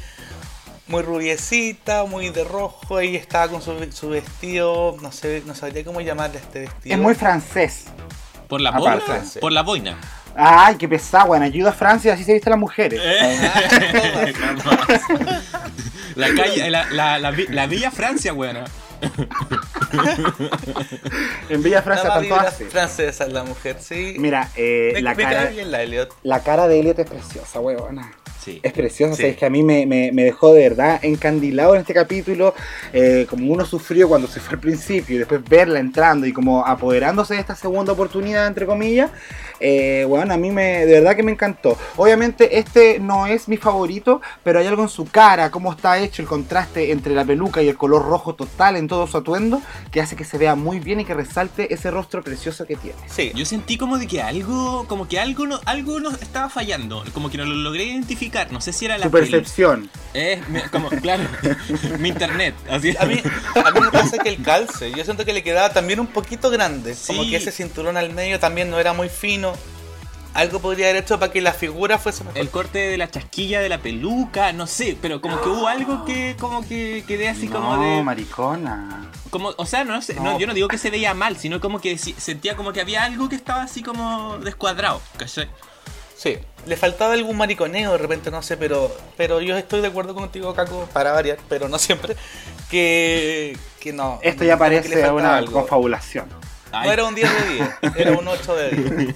Muy rubiecita, muy de rojo, y estaba con su, su vestido, no sé, no sabría cómo llamarle este vestido. Es muy francés. ¿Por la boina? Por la boina. Ay, qué pesado, bueno, ayuda a Francia, así se visten las mujeres. Eh. la calle, la, la, la, vi- la Villa Francia, weón. En Villa Francia tanto hace. francesa es la mujer, sí. Mira, eh, me, la, me cara, bien la Elliot. la cara de Elliot es preciosa, huevona. Sí. Es preciosa, Sí. sabes que a mí me, me- me dejó de verdad encandilado en este capítulo, eh, como uno sufrió cuando se fue al principio y después verla entrando y como apoderándose de esta segunda oportunidad, entre comillas, eh, bueno, a mí me, de verdad que me encantó. Obviamente este no es mi favorito, pero hay algo en su cara, cómo está hecho el contraste entre la peluca y el color rojo total en todo su atuendo, que hace que se vea muy bien y que resalte ese rostro precioso que tiene. Sí. Yo sentí como de que algo, como que algo no, algo no estaba fallando, como que no lo logré identificar. No sé si era la Su percepción. Eh, como, claro, mi internet. Así. A mí, a mí me parece que el calce, yo siento que le quedaba también un poquito grande. Como Sí. que ese cinturón al medio también no era muy fino. Algo podría haber hecho para que la figura fuese mejor. El corte de la chasquilla de la peluca, no sé, pero como que hubo algo que como que quedé así como no, de maricona. como o sea, no sé, no, No. yo no digo que se veía mal, sino como que sentía como que había algo que estaba así como descuadrado, ¿cachai? Sí, le faltaba algún mariconeo de repente, no sé, pero pero yo estoy de acuerdo contigo, Caco, para variar, pero no siempre, que, que no. Esto ya parece una algo. confabulación. Ay, No era un 10 de 10, era un 8 de 10.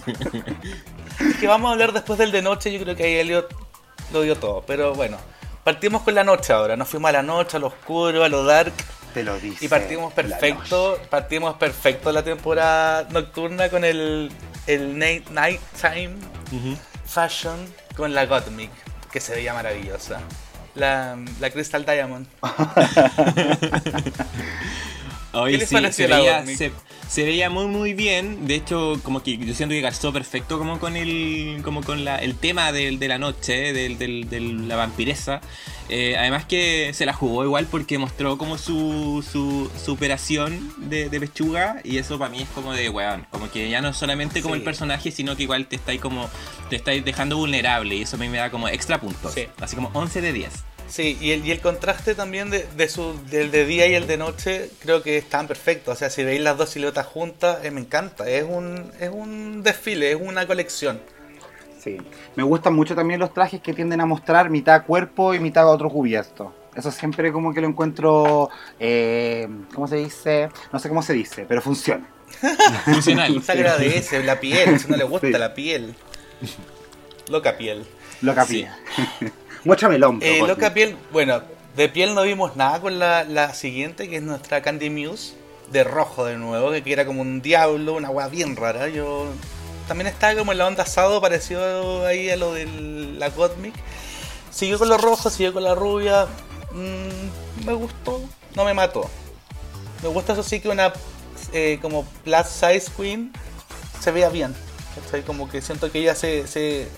Es que vamos a hablar después del de noche, yo creo que ahí Elliot lo dio todo, pero bueno. Partimos con la noche ahora, nos fuimos a la noche, a lo oscuro, a lo dark, Te lo dice. y partimos la perfecto, partimos perfecto la temporada nocturna con el, el night, nighttime ujú. Fashion con la Gottmik, que se veía maravillosa. La, la Crystal Diamond. Oye, ¿Qué les sí, pareció se veía, se, se veía muy muy bien. De hecho, como que yo siento que calzó perfecto como con el, como con la, el tema del- de, la noche, de la vampiresa. Eh, además que se la jugó igual porque mostró como su, su superación de, de pechuga y eso para mí es como de weón, como que ya no solamente como Sí. el personaje, sino que igual te estáis como te estáis dejando vulnerable y eso a mí me da como extra puntos, Sí. así como 11 de 10. Sí, y el, y el contraste también de, de su, del de día y el de noche creo que están perfectos. O sea, si veis las dos siluetas juntas, eh, me encanta. Es un, es un desfile, es una colección. Sí. Me gustan mucho también los trajes que tienden a mostrar mitad cuerpo y mitad otro cubierto. Eso siempre como que lo encuentro, eh, ¿cómo se dice? No sé cómo se dice, pero funciona. Funcional. Se agradece la piel, si no le gusta Sí. la piel. Loca piel. Loca Sí. Muéstrame el hombro. Eh, loca piel, bueno, de piel no vimos nada con la, la siguiente, que es nuestra Candy Muse, de rojo de nuevo, que era como un diablo, una weá bien rara. Yo también estaba como en la onda asado, parecido ahí a lo de la Gottmik. Siguió con lo rojo, siguió con la rubia. Mm, me gustó, no me mató. Me gusta eso sí que una eh, como plus size queen se vea bien. ¿cachai? Como que siento que ella se, se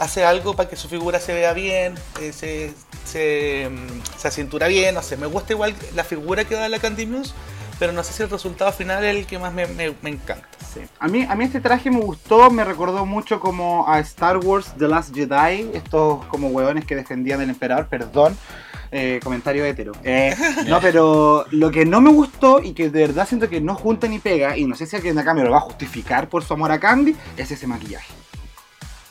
hace algo para que su figura se vea bien, eh, se, se, mm, se acintura bien, no sé, me gusta igual la figura que da la Candy Muse, pero no sé si el resultado final es el que más me, me- me encanta. Sí. A mí, a mí este traje me gustó, me recordó mucho como a Star Wars The Last Jedi, estos como hueones que defendían al emperador, perdón, eh, comentario hétero. Eh, no, pero lo que no me gustó y que de verdad siento que no junta ni pega, y no sé si alguien de acá me lo va a justificar por su amor a Candy, es ese maquillaje.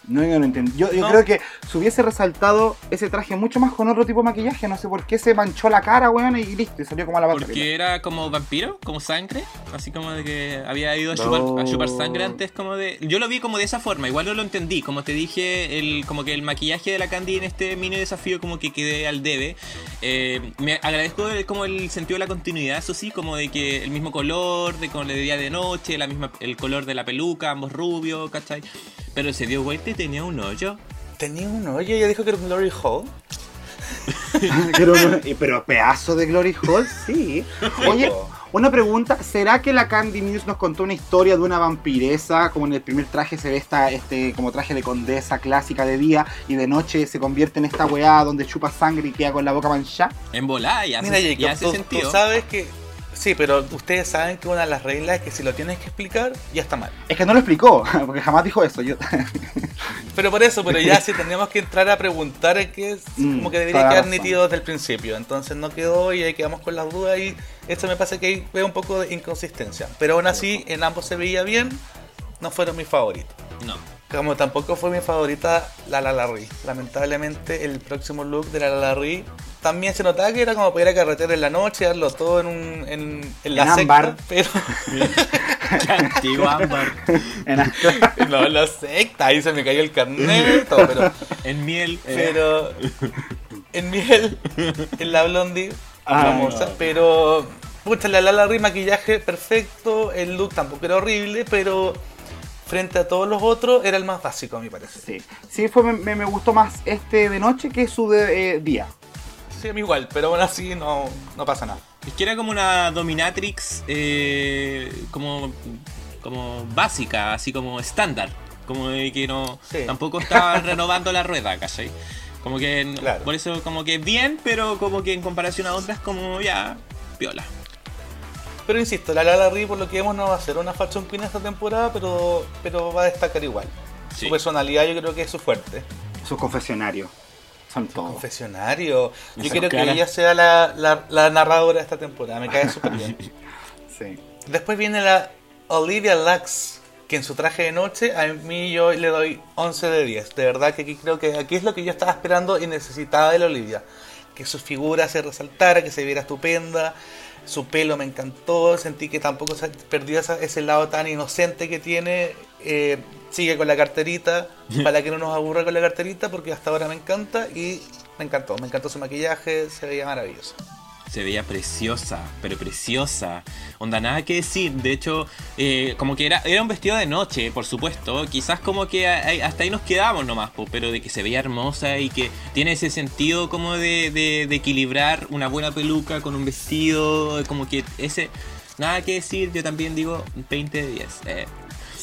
No, yo no entiendo. Yo, yo No. creo que se hubiese resaltado ese traje mucho más con otro tipo de maquillaje. No sé por qué se manchó la cara, weón, y listo, y salió como a la batalla. Porque era como vampiro, como sangre, así como de que había ido a No. chupar, a chupar sangre antes, como de. Yo lo vi como de esa forma, igual no lo entendí. Como te dije, el, como que el maquillaje de la Candy en este mini desafío, como que quedé al debe. Eh, me agradezco el- como el sentido de la continuidad, eso sí, como de que el mismo color, de como de día de noche, la misma, el color de la peluca, ambos rubios, ¿cachai? Pero se dio vuelta y tenía un hoyo. Tenía un hoyo, ella dijo que era un Glory Hole. pero, pero pedazo de Glory Hall, sí. Oye, una pregunta, ¿será que la Candy Muse nos contó una historia de una vampiresa? Como en el primer traje se ve esta, este, como traje de condesa clásica de día y de noche se convierte en esta weá donde chupa sangre y queda con la boca manchada. En volada y hace, Mira, y Jacob, hace tú, sentido. tú sabes que Sí, pero ustedes saben que una de las reglas es que si lo tienes que explicar, ya está mal. Es que no lo explicó, porque jamás dijo eso. Yo... Pero por eso, pero ya si tendríamos que entrar a preguntar es que es Mm, como que debería quedar nítido desde el principio. Entonces no quedó y ahí quedamos con las dudas y esto me pasa que ahí veo un poco de inconsistencia. Pero aún así, en ambos se veía bien, no fueron mis favoritos. No. Como tampoco fue mi favorita la La Larry. Lamentablemente el próximo look de la La Larry también se notaba que era como para ir a carretera en la noche, darlo todo en, un, en, en la En secta, ámbar. pero Qué antiguo ámbar. En- no en la secta, ahí se me cayó el carnet, todo, pero, En miel. eh, pero en miel, en la blondie, Ay, famosa, no. pero pucha, la La Larry maquillaje perfecto, el look tampoco era horrible, pero frente a todos los otros era el más básico a mi parecer. Sí, sí fue, me, me gustó más este de noche que su de eh, día. Sí, a mí igual, pero aún así no, no pasa nada. Es que era como una dominatrix eh, como, como básica, así como estándar. Como de que no. Sí. Tampoco estaba renovando la rueda, ¿cachai? Como que. Claro. Por eso, como que bien, pero como que en comparación a otras, como ya. Piola. Pero insisto, la Lala Ri por lo que vemos no va a ser una fashion queen esta temporada, pero, pero va a destacar igual. Sí. Su personalidad yo creo que es su fuerte. Sus confesionarios. Son todos. Confesionario. Yo Esa quiero que ella sea la, la- la narradora de esta temporada, me cae súper bien. Sí. Después viene la Olivia Lux, que en su traje de noche a mí yo le doy 11 de 10. De verdad que aquí creo que aquí es lo que yo estaba esperando y necesitaba de la Olivia. Que su figura se resaltara, que se viera estupenda. Su pelo me encantó, sentí que tampoco se perdió esa- ese lado tan inocente que tiene. Eh, sigue con la carterita, para que no nos aburra con la carterita, porque hasta ahora me encanta y me encantó. Me encantó su maquillaje, se veía maravilloso. Se veía preciosa, pero preciosa. Onda, nada que decir. De hecho, eh, como que era, era un vestido de noche, por supuesto. Quizás como que hasta ahí nos quedamos nomás, po, pero de que se veía hermosa y que tiene ese sentido como de, de- equilibrar una buena peluca con un vestido. Como que ese... Nada que decir, yo también digo 20 de 10. Eh,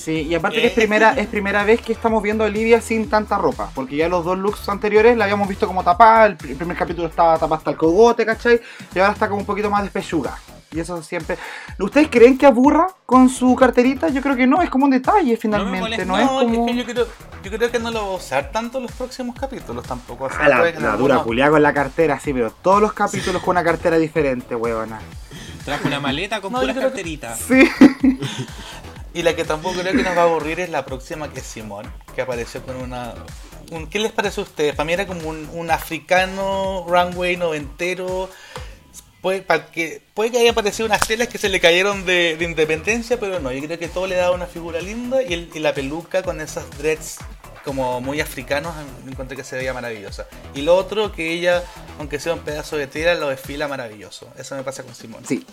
Sí, y aparte que es primera, es primera vez que estamos viendo a Olivia sin tanta ropa, porque ya los dos looks anteriores la habíamos visto como tapada, el, pr- el primer capítulo estaba tapada hasta el cogote, ¿cachai? Y ahora está como un poquito más despechuga. Y eso siempre... ¿Ustedes creen que aburra con su carterita? Yo creo que no, es como un detalle finalmente, molesta. no, No, es es como... que yo creo, yo creo que no lo va a usar tanto los próximos capítulos tampoco. o sea, Ah, la, en dura culiada con la cartera, sí, pero todos los capítulos con una cartera diferente, huevona. trajo una maleta con No, puras creo que- carteritas. Sí. Y la que tampoco creo que nos va a aburrir es la próxima, que es Simón, que apareció con una... un- ¿Qué les parece a ustedes? Para mí era como un, un africano runway noventero. Puede, para que, puede que haya aparecido unas telas que se le cayeron de, de independencia, pero no, yo creo que todo le daba una figura linda y, el- y la peluca con esas dreads como muy africanos, encontré que se veía maravillosa. Y lo otro, que ella, aunque sea un pedazo de tela, lo desfila maravilloso. Eso me pasa con Simón. Sí.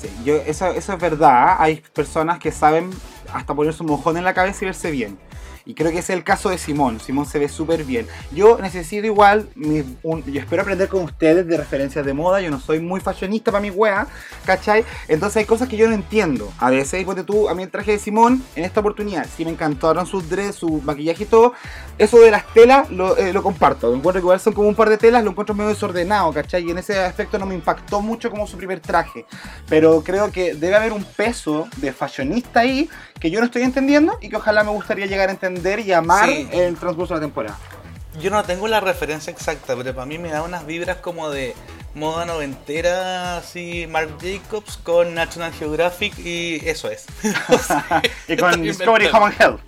Sí, yo, eso, eso es verdad. Hay personas que saben hasta ponerse un mojón en la cabeza y verse bien. Y creo que ese es el caso de Simón. Simón se ve súper bien. Yo necesito igual, mi- un- yo espero aprender con ustedes de referencias de moda. Yo no soy muy fashionista para mi wea, ¿cachai? Entonces hay cosas que yo no entiendo. A veces, ponte tú, a mí el traje de Simón, en esta oportunidad, sí me encantaron sus dreads, su maquillaje y todo. Eso de las telas lo, eh, lo comparto. Lo encuentro que igual son como un par de telas, lo encuentro medio desordenado, ¿cachai? Y en ese aspecto no me impactó mucho como su primer traje. Pero creo que debe haber un peso de fashionista ahí que yo no estoy entendiendo y que ojalá me gustaría llegar a entender y amar Sí. en el transcurso de la temporada. Yo no tengo la referencia exacta, pero para mí me da unas vibras como de moda noventera, así Marc Jacobs con National Geographic y eso es. y con Discovery. Home and Health.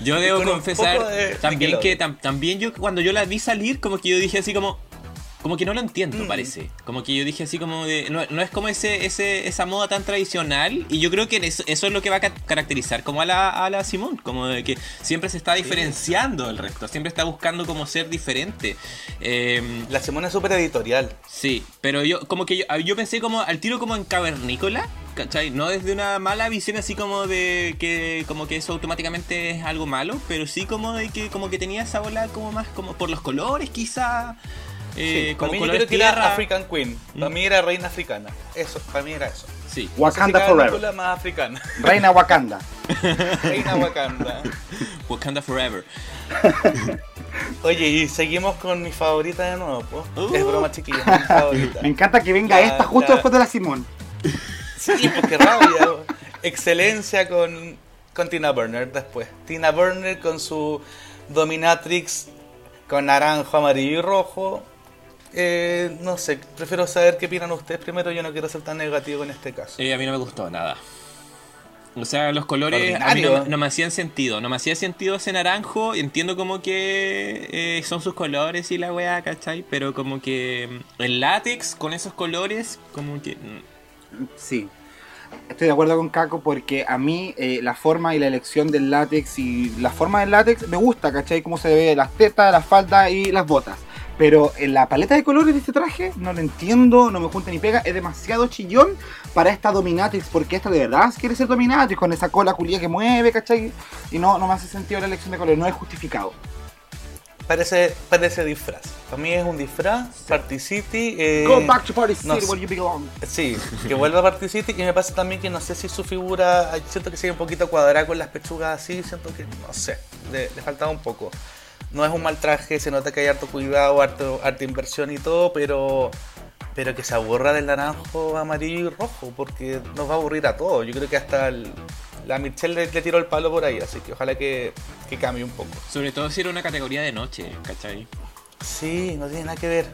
Yo debo confesar de también que tam- también yo cuando yo la vi salir, como que yo dije así como. Como que no lo entiendo, Mm. parece. Como que yo dije así como de. No, no es como ese, ese, esa moda tan tradicional. Y yo creo que eso, eso es lo que va a ca- caracterizar como a la, a la Simón. Como de que siempre se está diferenciando del resto. Siempre está buscando como ser diferente. Eh, La Simona es súper editorial. Sí, pero yo como que yo, yo pensé como al tiro como en cavernícola, ¿cachai? No desde una mala visión así como de que como que eso automáticamente es algo malo, pero sí como de que como que tenía esa bola como más como por los colores quizá, eh, Sí, como para mí yo creo que era. African Queen. Para Mm. mí era reina africana. Eso, para mí era eso. Sí. Wakanda No sé si Forever. más africana. Reina Wakanda. reina Wakanda. Wakanda Forever. Oye, y seguimos con mi favorita de nuevo, po. Uh. Es broma chiquilla, mi favorita. Me encanta que venga La- esta justo la- después de la Simón. Sí, porque rabia. Excelencia con, con Tina Burner después. Tina Burner con su Dominatrix con naranjo, amarillo y rojo. Eh, no sé, prefiero saber qué opinan ustedes primero. Yo no quiero ser tan negativo en este caso. Eh, a mí no me gustó nada. O sea, los colores a mí Ordinario. no, no me hacían sentido. No me hacía sentido ese naranjo. Entiendo como que eh, son sus colores y la weá, ¿cachai? Pero como que mm, el látex con esos colores, como que... mm, Sí. Estoy de acuerdo con Caco porque a mí eh, la forma y la elección del látex y la forma del látex me gusta, ¿cachai? Cómo se ve las tetas, las faldas y las botas. Pero en la paleta de colores de este traje no lo entiendo, no me junta ni pega, es demasiado chillón para esta Dominatrix, porque esta de verdad quiere ser Dominatrix con esa cola culia que mueve, ¿cachai? Y no, no me hace sentido la elección de colores, no es justificado. Parece, parece disfraz. Para mí es un disfraz. Party City. eh, Go back to Party City no where you belong. Sí, que vuelva a Party City. Y me pasa también que no sé si su figura. Siento que sigue un poquito cuadrada con las pechugas así. Siento que, no sé, le, le faltaba un poco. No es un mal traje, se nota que hay harto cuidado, harto, harta inversión y todo, pero. Pero que se aburra del naranjo, amarillo y rojo, porque nos va a aburrir a todos. Yo creo que hasta el- la Michelle le, le tiró el palo por ahí, así que ojalá que, que cambie un poco. Sobre todo si era una categoría de noche, ¿cachai? Sí, no tiene nada que ver.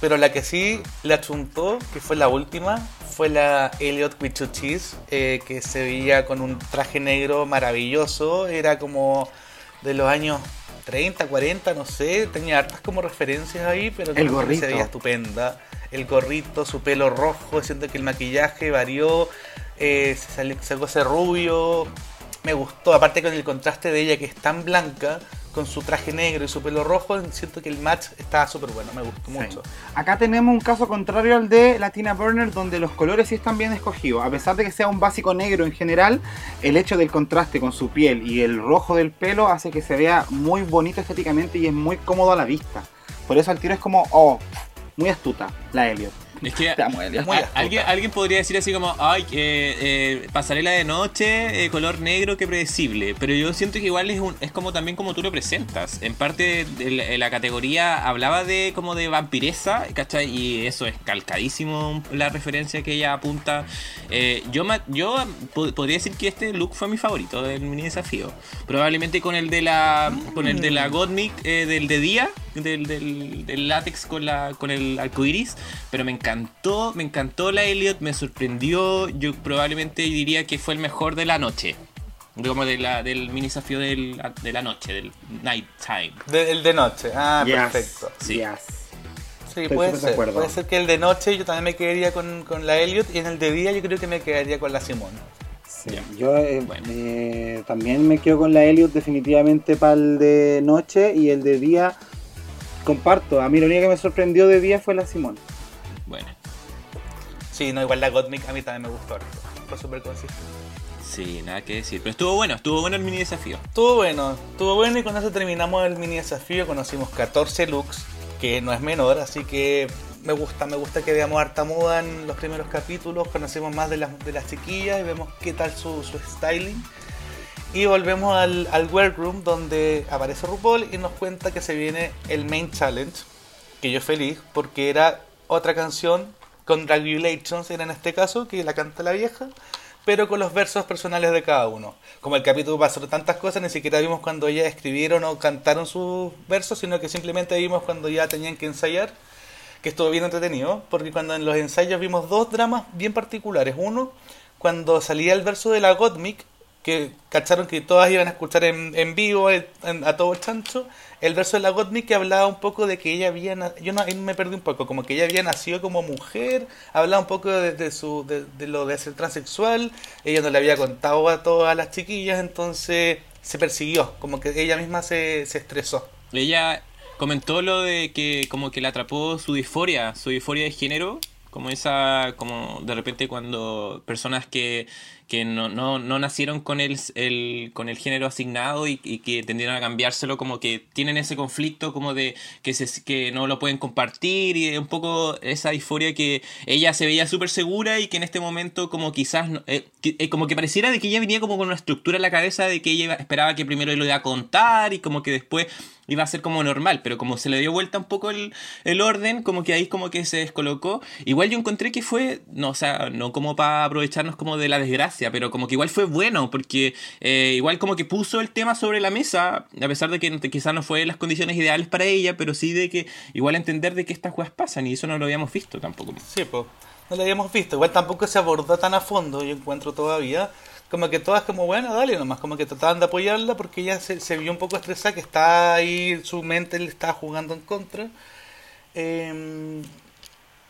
Pero la que sí le achuntó, que fue la última, fue la Elliot Cheese, eh, que se veía con un traje negro maravilloso. Era como de los años 30, 40, no sé. Tenía hartas como referencias ahí, pero El gorrito. se veía estupenda. El gorrito, su pelo rojo, siento que el maquillaje varió, eh, se salió, sacó ese rubio. Me gustó, aparte con el contraste de ella que es tan blanca, con su traje negro y su pelo rojo, siento que el match estaba súper bueno, me gustó mucho. Acá tenemos un caso contrario al de la Tina Burner, donde los colores sí están bien escogidos. A pesar de que sea un básico negro en general, el hecho del contraste con su piel y el rojo del pelo hace que se vea muy bonito estéticamente y es muy cómodo a la vista. Por eso al tiro es como, oh, muy astuta la Elliot. Es que Te amo, Elliot. Muy a- astuta. alguien, alguien podría decir así como, ay, eh, eh, pasarela de noche, eh, color negro, que predecible. Pero yo siento que igual es, un, es como también como tú lo presentas. En parte de la, de la categoría hablaba de como de vampireza, ¿cachai? Y eso es calcadísimo la referencia que ella apunta. Eh, yo yo po- podría decir que este look fue mi favorito del mini desafío. Probablemente con el de la con el de la Gottmik eh, del de día, del, del, del látex con la con el arcoiris, pero me encantó, me encantó la Elliot, me sorprendió, yo probablemente diría que fue el mejor de la noche. Como de la, del mini desafío del- de la noche, del night time. De- el de noche, ah, Yes, perfecto. Sí. yes. Sí, puede ser. Puede ser que el de noche yo también me quedaría con, con la Elliot y en el de día yo creo que me quedaría con la Simón. Sí, Ya. Yo eh, Bueno. eh, también me quedo con la Elliot definitivamente para el de noche y el de día comparto. A mí lo único que me sorprendió de día fue la Simón. Bueno, Sí, no, igual la Gottmik a mí también me gustó. Fue súper consistente. sí, nada que decir. Pero estuvo bueno, estuvo bueno el mini desafío. Estuvo bueno, estuvo bueno y con eso terminamos el mini desafío. Conocimos 14 looks, que no es menor, así que me gusta, me gusta que veamos harta moda en los primeros capítulos. Conocemos más de las, de las chiquillas y vemos qué tal su, su styling. Y volvemos al, al workroom donde aparece RuPaul y nos cuenta que se viene el main challenge. Que yo feliz porque era otra canción con Regulations, era en este caso, que la canta la vieja, pero con los versos personales de cada uno. Como el capítulo pasó tantas cosas, ni siquiera vimos cuando ya escribieron o cantaron sus versos, sino que simplemente vimos cuando ya tenían que ensayar, que estuvo bien entretenido, porque cuando en los ensayos vimos dos dramas bien particulares. Uno, cuando salía el verso de la Gottmik, que cacharon que todas iban a escuchar en, vivo en- a todo chancho, el verso de la Gottmik que hablaba un poco de que ella había, yo no, me perdí un poco, como que ella había nacido como mujer, hablaba un poco de, su, de, lo de ser transexual, ella no le había contado a todas las chiquillas, entonces se persiguió, como que ella misma se, se estresó. Ella comentó lo de que como que le atrapó su disforia, su disforia de género, como esa, como de repente cuando personas que, que no, no, no nacieron con el, el, con el género asignado y, y que tendieron a cambiárselo, como que tienen ese conflicto como de que, se, que no lo pueden compartir y un poco esa disforia que ella se veía súper segura y que en este momento como quizás, eh, eh, como que pareciera de que ella venía como con una estructura en la cabeza de que ella esperaba que primero lo iba a contar y como que después iba a ser como normal, pero como se le dio vuelta un poco el, el orden, como que ahí como que se descolocó. Igual yo encontré que fue, no, o sea, no como para aprovecharnos como de la desgracia, pero como que igual fue bueno, porque eh, igual como que puso el tema sobre la mesa, a pesar de que quizás no fue las condiciones ideales para ella, pero sí de que igual entender de que estas cosas pasan y eso no lo habíamos visto tampoco. Sí, pues. No lo habíamos visto. Igual tampoco se abordó tan a fondo, yo encuentro todavía. Como que todas como, bueno, dale nomás, como que trataban de apoyarla porque ella se, se vio un poco estresada, que está ahí, su mente le estaba jugando en contra. Em,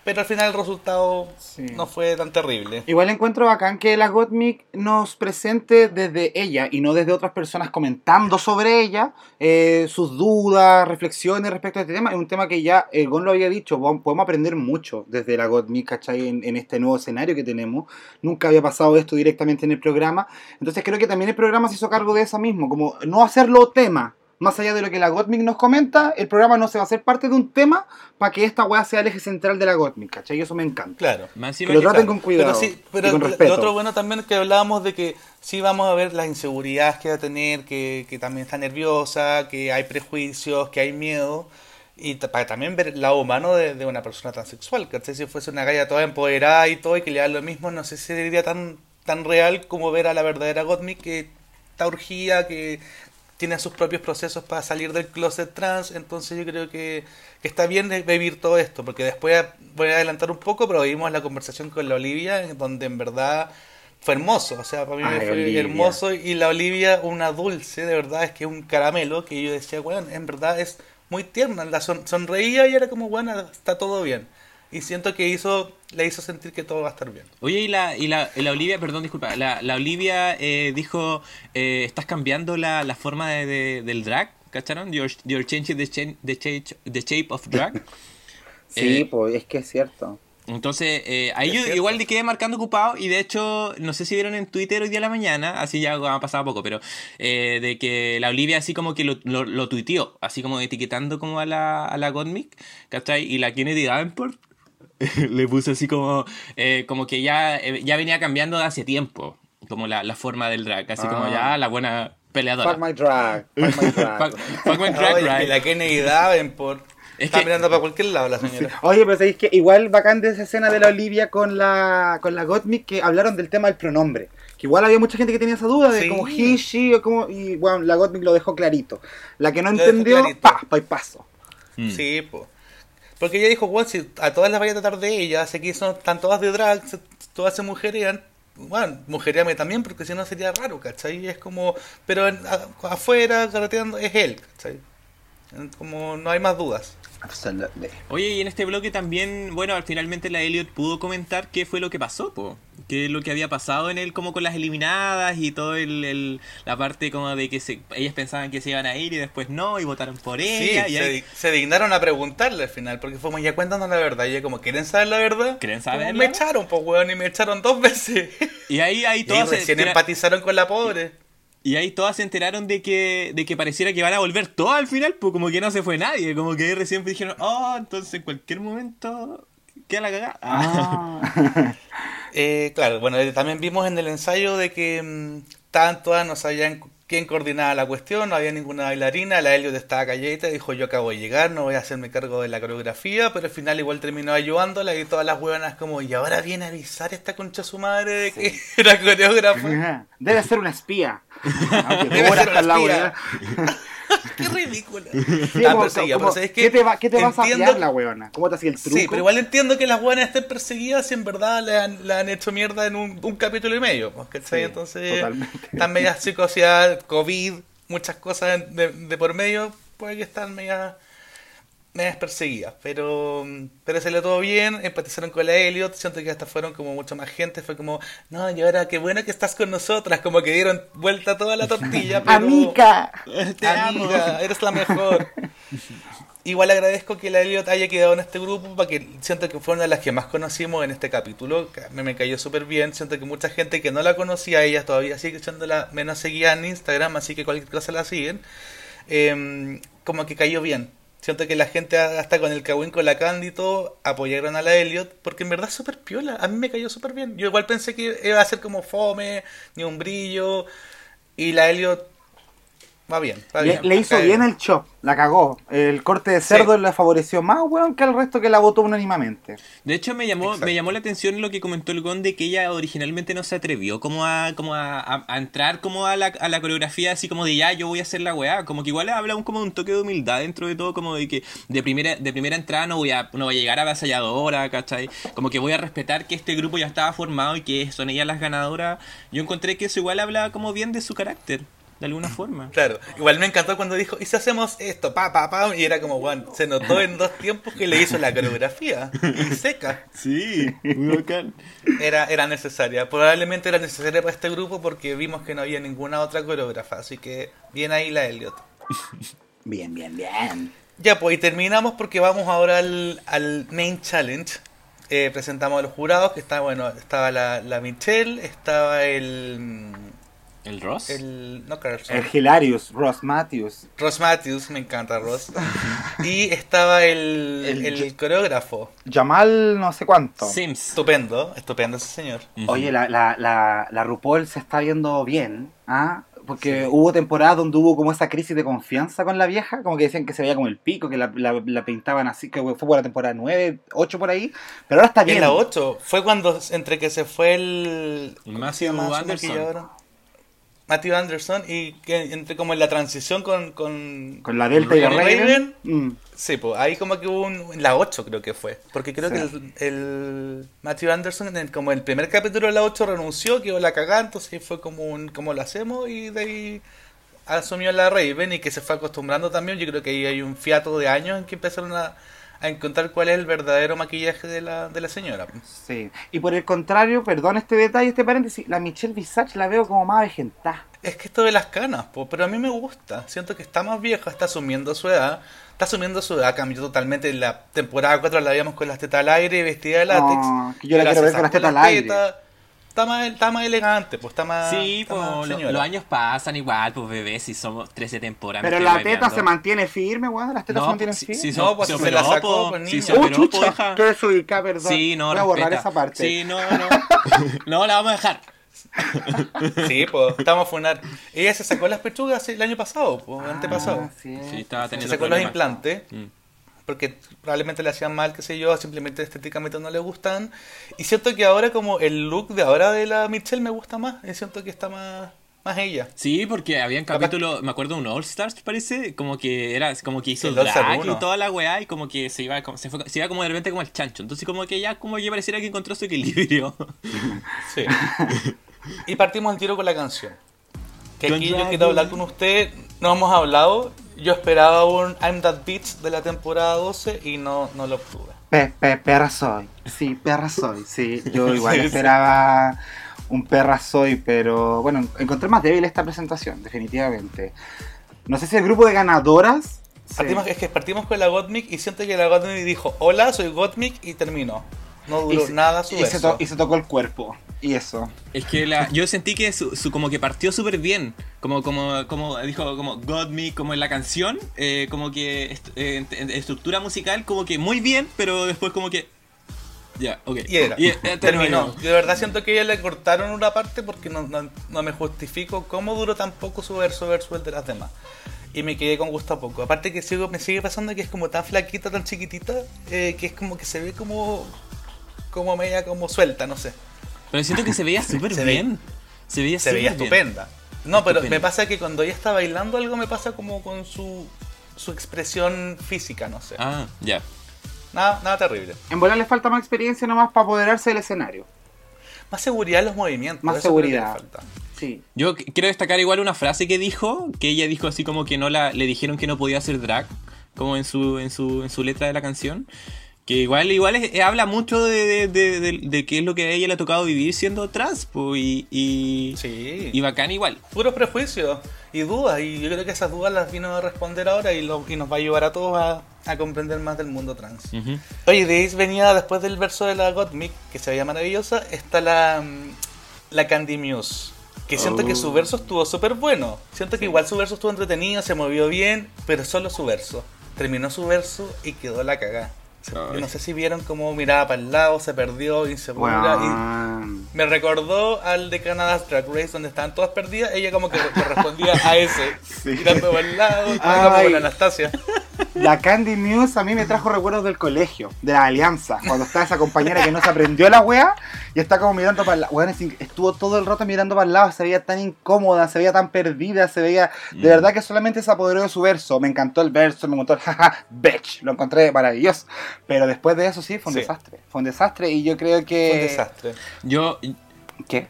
pero al final el resultado Sí. no fue tan terrible. Igual encuentro bacán que la Gottmik nos presente desde ella y no desde otras personas comentando sobre ella eh, sus dudas, reflexiones respecto a este tema. Es un tema que ya el Gon lo había dicho, po- podemos aprender mucho desde la Gottmik, ¿cachai? En, en este nuevo escenario que tenemos. Nunca había pasado esto directamente en el programa. Entonces creo que también el programa se hizo cargo de eso mismo, como no hacerlo tema. Más allá de lo que la Gottmik nos comenta, el programa no se va a hacer parte de un tema para que esta weá sea el eje central de la Gottmik, ¿cachai? Y eso me encanta. Claro. Más Que lo traten con cuidado Pero sí, pero y con respeto. lo otro bueno también es que hablábamos de que sí vamos a ver las inseguridades que va a tener, que, que también está nerviosa, que hay prejuicios, que hay miedo. Y para también ver el lado humano de, de una persona transexual, ¿cachai? Si fuese una galla toda empoderada y todo y que le da lo mismo, no sé si sería tan, tan real como ver a la verdadera Gottmik que está urgida, que tiene sus propios procesos para salir del closet trans, entonces yo creo que, que está bien de vivir todo esto, porque después voy a adelantar un poco, pero vimos la conversación con la Olivia, donde en verdad fue hermoso, o sea, para mí Ay, fue Olivia. hermoso, y la Olivia, una dulce, de verdad, es que es un caramelo, que yo decía, bueno, en verdad es muy tierna, la son- sonreía y era como, bueno, está todo bien. Y siento que hizo, le hizo sentir que todo va a estar bien. Oye, y la, y la, y la Olivia, perdón, disculpa, la, la Olivia eh, dijo, eh, estás cambiando la, la forma de, de- del drag, ¿cacharon? You're, you're changing the, cha- the, change- the shape of drag. Sí, Eh, pues es que es cierto. Entonces, eh, ahí Es yo cierto. igual le quedé marcando ocupado y de hecho, no sé si vieron en Twitter hoy día a la mañana, así ya ha pasado poco, pero eh, de que la Olivia así como que lo, lo, lo tuiteó, así como etiquetando como a la, a la Gottmik, ¿cachai? Y la Kennedy Davenport le puso así como, eh, como que ya, eh, ya venía cambiando de hace tiempo, como la, la forma del drag, así como Ah. ya la buena peleadora. Fuck my drag. Fuck my drag. Fuck- fuck my drag, Oye, right? que la Kennedy Davenport Es está que- mirando para cualquier lado la señora. Oye, pero sabéis que igual bacán de esa escena de la Olivia con la con la Gottmik que hablaron del tema del pronombre. Que igual había mucha gente que tenía esa duda de Sí. como he, she o como y bueno, la Gottmik lo dejó clarito. La que no Lo entendió, pa, pa y paso. Mm. Sí, po. Porque ella dijo, bueno, si a todas las vaya a tratar de ella, sé que son, están todas de drag, todas se mujerean, bueno, mujereame también, porque si no sería raro, ¿cachai? Es como, pero en- a- afuera, carreteando, es él, ¿cachai? Como no hay más dudas. Oye, y en este bloque también, bueno, finalmente la Elliot pudo comentar qué fue lo que pasó, po. qué es lo que había pasado en él como con las eliminadas y todo el, el- la parte como de que se, ellas pensaban que se iban a ir y después no y votaron por Sí, ella. y se, ahí- se dignaron a preguntarle al final, porque fuimos ya cuéntanos la verdad. Y ella como, ¿quieren saber la verdad? ¿Quieren saberla? Me echaron, pues, weón, y me echaron dos veces. y ahí, ahí Y todas se recién entera- empatizaron con la pobre. Y ahí todas se enteraron de que, de que pareciera que van a volver todas al final, pues como que no se fue nadie, como que ahí recién dijeron, oh, entonces en cualquier momento queda la cagada. Ah. Eh, claro, bueno, también vimos en el ensayo de que mm, estaban todas, no sabían quién coordinaba la cuestión, no había ninguna bailarina, la Elliot estaba calladita, dijo yo acabo de llegar, no voy a hacerme cargo de la coreografía, pero al final igual terminó ayudándola y todas las huevonas como, y ahora viene a avisar esta concha su madre de que era coreógrafa. Debe ser una espía. Debe ser lado, espía. Qué ridícula. Sí, Ah, como, pero ¿sabes ¿qué te va, qué te vas a fiar la weona? ¿Cómo te hacía el truco? Sí, pero igual entiendo que las buenas estén perseguidas y en verdad le han, le han hecho mierda en un, un capítulo y medio. pues, ¿cachai? Sí, Entonces, totalmente. están medias psicosidad, COVID, muchas cosas de, de por medio, puede que están medias, medias perseguidas. Pero, pero salió todo bien, empatizaron con la Elliot, siento que hasta fueron como mucha más gente, fue como, no, y ahora qué bueno que estás con nosotras, como que dieron vuelta toda la tortilla. Pero, ¡Amica! Te amo. Amiga, eres la mejor. igual agradezco que la Elliot haya quedado en este grupo, porque siento que fue una de las que más conocimos en este capítulo. que Me, me cayó súper bien. Siento que mucha gente que no la conocía, ella todavía sigue siendo la menos seguida en Instagram, así que cualquier cosa la siguen. Em, como que cayó bien. Siento que la gente, hasta con el Kawin, con la Candy y todo, apoyaron a la Elliot, porque en verdad es súper piola. A mí me cayó súper bien. Yo igual pensé que iba a ser como fome, ni un brillo. Y la Elliot va bien. Va Le, bien le hizo bien el chop, la cagó. El corte de cerdo Sí. le favoreció más, weón, que al resto que la votó unánimamente. De hecho, me llamó, Exacto. me llamó la atención lo que comentó el Gon de que ella originalmente no se atrevió como a, como a, a- a entrar como a la, a la coreografía así como de ya, yo voy a hacer la weá. Como que igual habla un, como de un toque de humildad dentro de todo, como de que de primera, de primera entrada no voy a, no voy a llegar a avasalladora, ¿cachai? Como que voy a respetar que este grupo ya estaba formado y que son ellas las ganadoras. Yo encontré que eso igual habla como bien de su carácter, de alguna forma. Claro, igual me encantó cuando dijo, ¿y si hacemos esto? Pa, pa, pa, y era como, bueno, se notó en dos tiempos que le hizo la coreografía. Y seca. Sí, muy bacán. Era, era necesaria. Probablemente era necesaria para este grupo porque vimos que no había ninguna otra coreógrafa. Así que bien ahí la Elliot. Bien, bien, bien. Ya, pues y terminamos porque vamos ahora al, al main challenge. Eh, presentamos a los jurados, que está, bueno, estaba la, la Michelle, estaba el... ¿El Ross? el no Carlson. El Hilarious, Ross Matthews. Ross Matthews, me encanta Ross. y estaba el, El- el, coreógrafo. Jamal no sé cuánto. Sims. Estupendo, estupendo ese señor. Oye, la, la, la, la RuPaul se está viendo bien, ¿ah? Porque hubo temporadas donde hubo como esa crisis de confianza con la vieja, como que decían que se veía como el pico, que la, la, la pintaban así, que fue por la temporada 9, 8 por ahí, pero ahora está bien. En la 8 fue cuando entre que se fue el El ¿cómo se llama Matthew su Anderson. Matthew Anderson y que entre como en la transición con con, Con la Delta y la Raven. Raven. Mm. Sí, pues ahí como que hubo un, en la 8 creo que fue, porque creo Sí. que el, el Matthew Anderson en el- como el primer capítulo de la 8 renunció, quedó la cagada, entonces ahí fue como un cómo lo hacemos y de ahí asumió la Raven y que se fue acostumbrando también, yo creo que ahí hay un fiato de años en que empezaron a, a encontrar cuál es el verdadero maquillaje de la, de la señora. Sí. Y por el contrario, perdón este detalle, este paréntesis, la Michelle Visage la veo como más avejentada. Es que esto de las canas, po, pero a mí me gusta. Siento que está más vieja, está asumiendo su edad. Está asumiendo su edad, cambió totalmente. En la temporada 4 la veíamos con las tetas al aire, vestida de látex. No, que yo la quiero ver con las tetas al aire. Está más, está más elegante, pues está más. Sí, está pues más lo- señora. los años pasan igual, pues bebé, si somos 13 temporadas. Pero la teta se mantiene firme, weón, las tetas se No, mantienen si, firmes. si No, se- pues se se la operó, sacó, po, pues, si se ¡Uh, operó, chucha! Qué desubicada, perdón. Sí, no, Voy a borrar esa parte. Sí, no, no. no, la vamos a dejar. Sí, pues estamos a funar. Ella se sacó las pechugas el año pasado, pues, antepasado. Ah, sí. Sí, estaba Se teniendo sacó los implantes. Mm. Porque probablemente le hacían mal, qué sé yo, simplemente estéticamente no le gustan. Y siento que ahora como el look de ahora de la Michelle me gusta más, y siento que está más, más ella. Sí, porque habían Capaz- capítulos, me acuerdo de un All Stars, parece, como que era, como que hizo El drag y toda la weá, y como que se iba, como- se, fue- se iba como de repente como el chancho. Entonces como que ya como que pareciera que encontró su equilibrio. Sí. y partimos el tiro con la canción. Que aquí yo quiero hablar con usted, no hemos hablado, yo esperaba un I'm That Bitch de la temporada 12 y no, no lo obtuve. Pe- pe- perra soy. Sí, perra soy. Sí, yo igual Sí, sí. esperaba un perra soy, pero bueno, encontré más débil esta presentación, definitivamente. No sé si el grupo de ganadoras. Partimos, es que partimos con la Gottmik y siento que la Gottmik dijo, hola, soy Gottmik y terminó. No y duró se- nada su y se, to- y se tocó el cuerpo. Y eso. Es que la, yo sentí que su, su- como que partió súper bien, como como como dijo como God Me como en la canción, eh, como que est- eh, en- en estructura musical como que muy bien, pero después como que ya, ok. Y era. eh, Terminó. De verdad siento que ella le cortaron una parte porque no, no, no me justifico cómo duró tan poco su verso versus el de las demás. Y me quedé con gusto a poco. Aparte que sigo, me sigue pasando que es como tan flaquita, tan chiquitita, eh, que es como que se ve como como media como suelta, no sé. Pero siento que se veía súper Se ve- bien. Se veía Se veía súper bien. estupenda. No, pero Estupenda. me pasa que cuando ella está bailando algo me pasa como con su, su expresión física, no sé. Ah, ya. Nada, nada terrible. En volar le falta más experiencia nomás para apoderarse del escenario. Más seguridad en los movimientos. Más seguridad. falta. Sí. Yo qu- quiero destacar igual una frase que dijo, que ella dijo así como que no la le dijeron que no podía hacer drag, como en su en su en su letra de la canción, Que igual, igual es- habla mucho de, de, de- qué es lo que a ella le ha tocado vivir siendo trans, po, y, y, Sí. y bacán igual. Puros prejuicios y dudas. Y yo creo que esas dudas las vino a responder ahora y, lo- y nos va a ayudar a todos a, a comprender más del mundo trans. Ujú. Oye, de ahí venía después del verso de la Gottmik, que se veía maravillosa, está la, la Candy Muse. Que siento que su Oh. verso estuvo súper bueno. Siento que igual su verso estuvo entretenido, se movió bien, pero solo su verso. Terminó su verso y quedó la cagada. Yo no sé si vieron cómo miraba para el lado, se perdió, insegura. y Weón. me recordó al de Canada's Drag Race, donde estaban todas perdidas. Ella como que correspondía a ese. Sí. Mirando para el lado, como la Anastasia. La Candy Muse a mí me trajo recuerdos del colegio, de la alianza, cuando está esa compañera que no se aprendió la wea y está como mirando para el lado. Inc- estuvo todo el rato mirando para el lado, se veía tan incómoda, se veía tan perdida, se veía. De Mm. verdad que solamente se apoderó de su verso. Me encantó el verso, me encantó el jaja, bitch. Lo encontré maravilloso. Pero después de eso sí, fue un Sí. desastre. Fue un desastre y yo creo que. Fue un desastre. Yo. ¿Qué?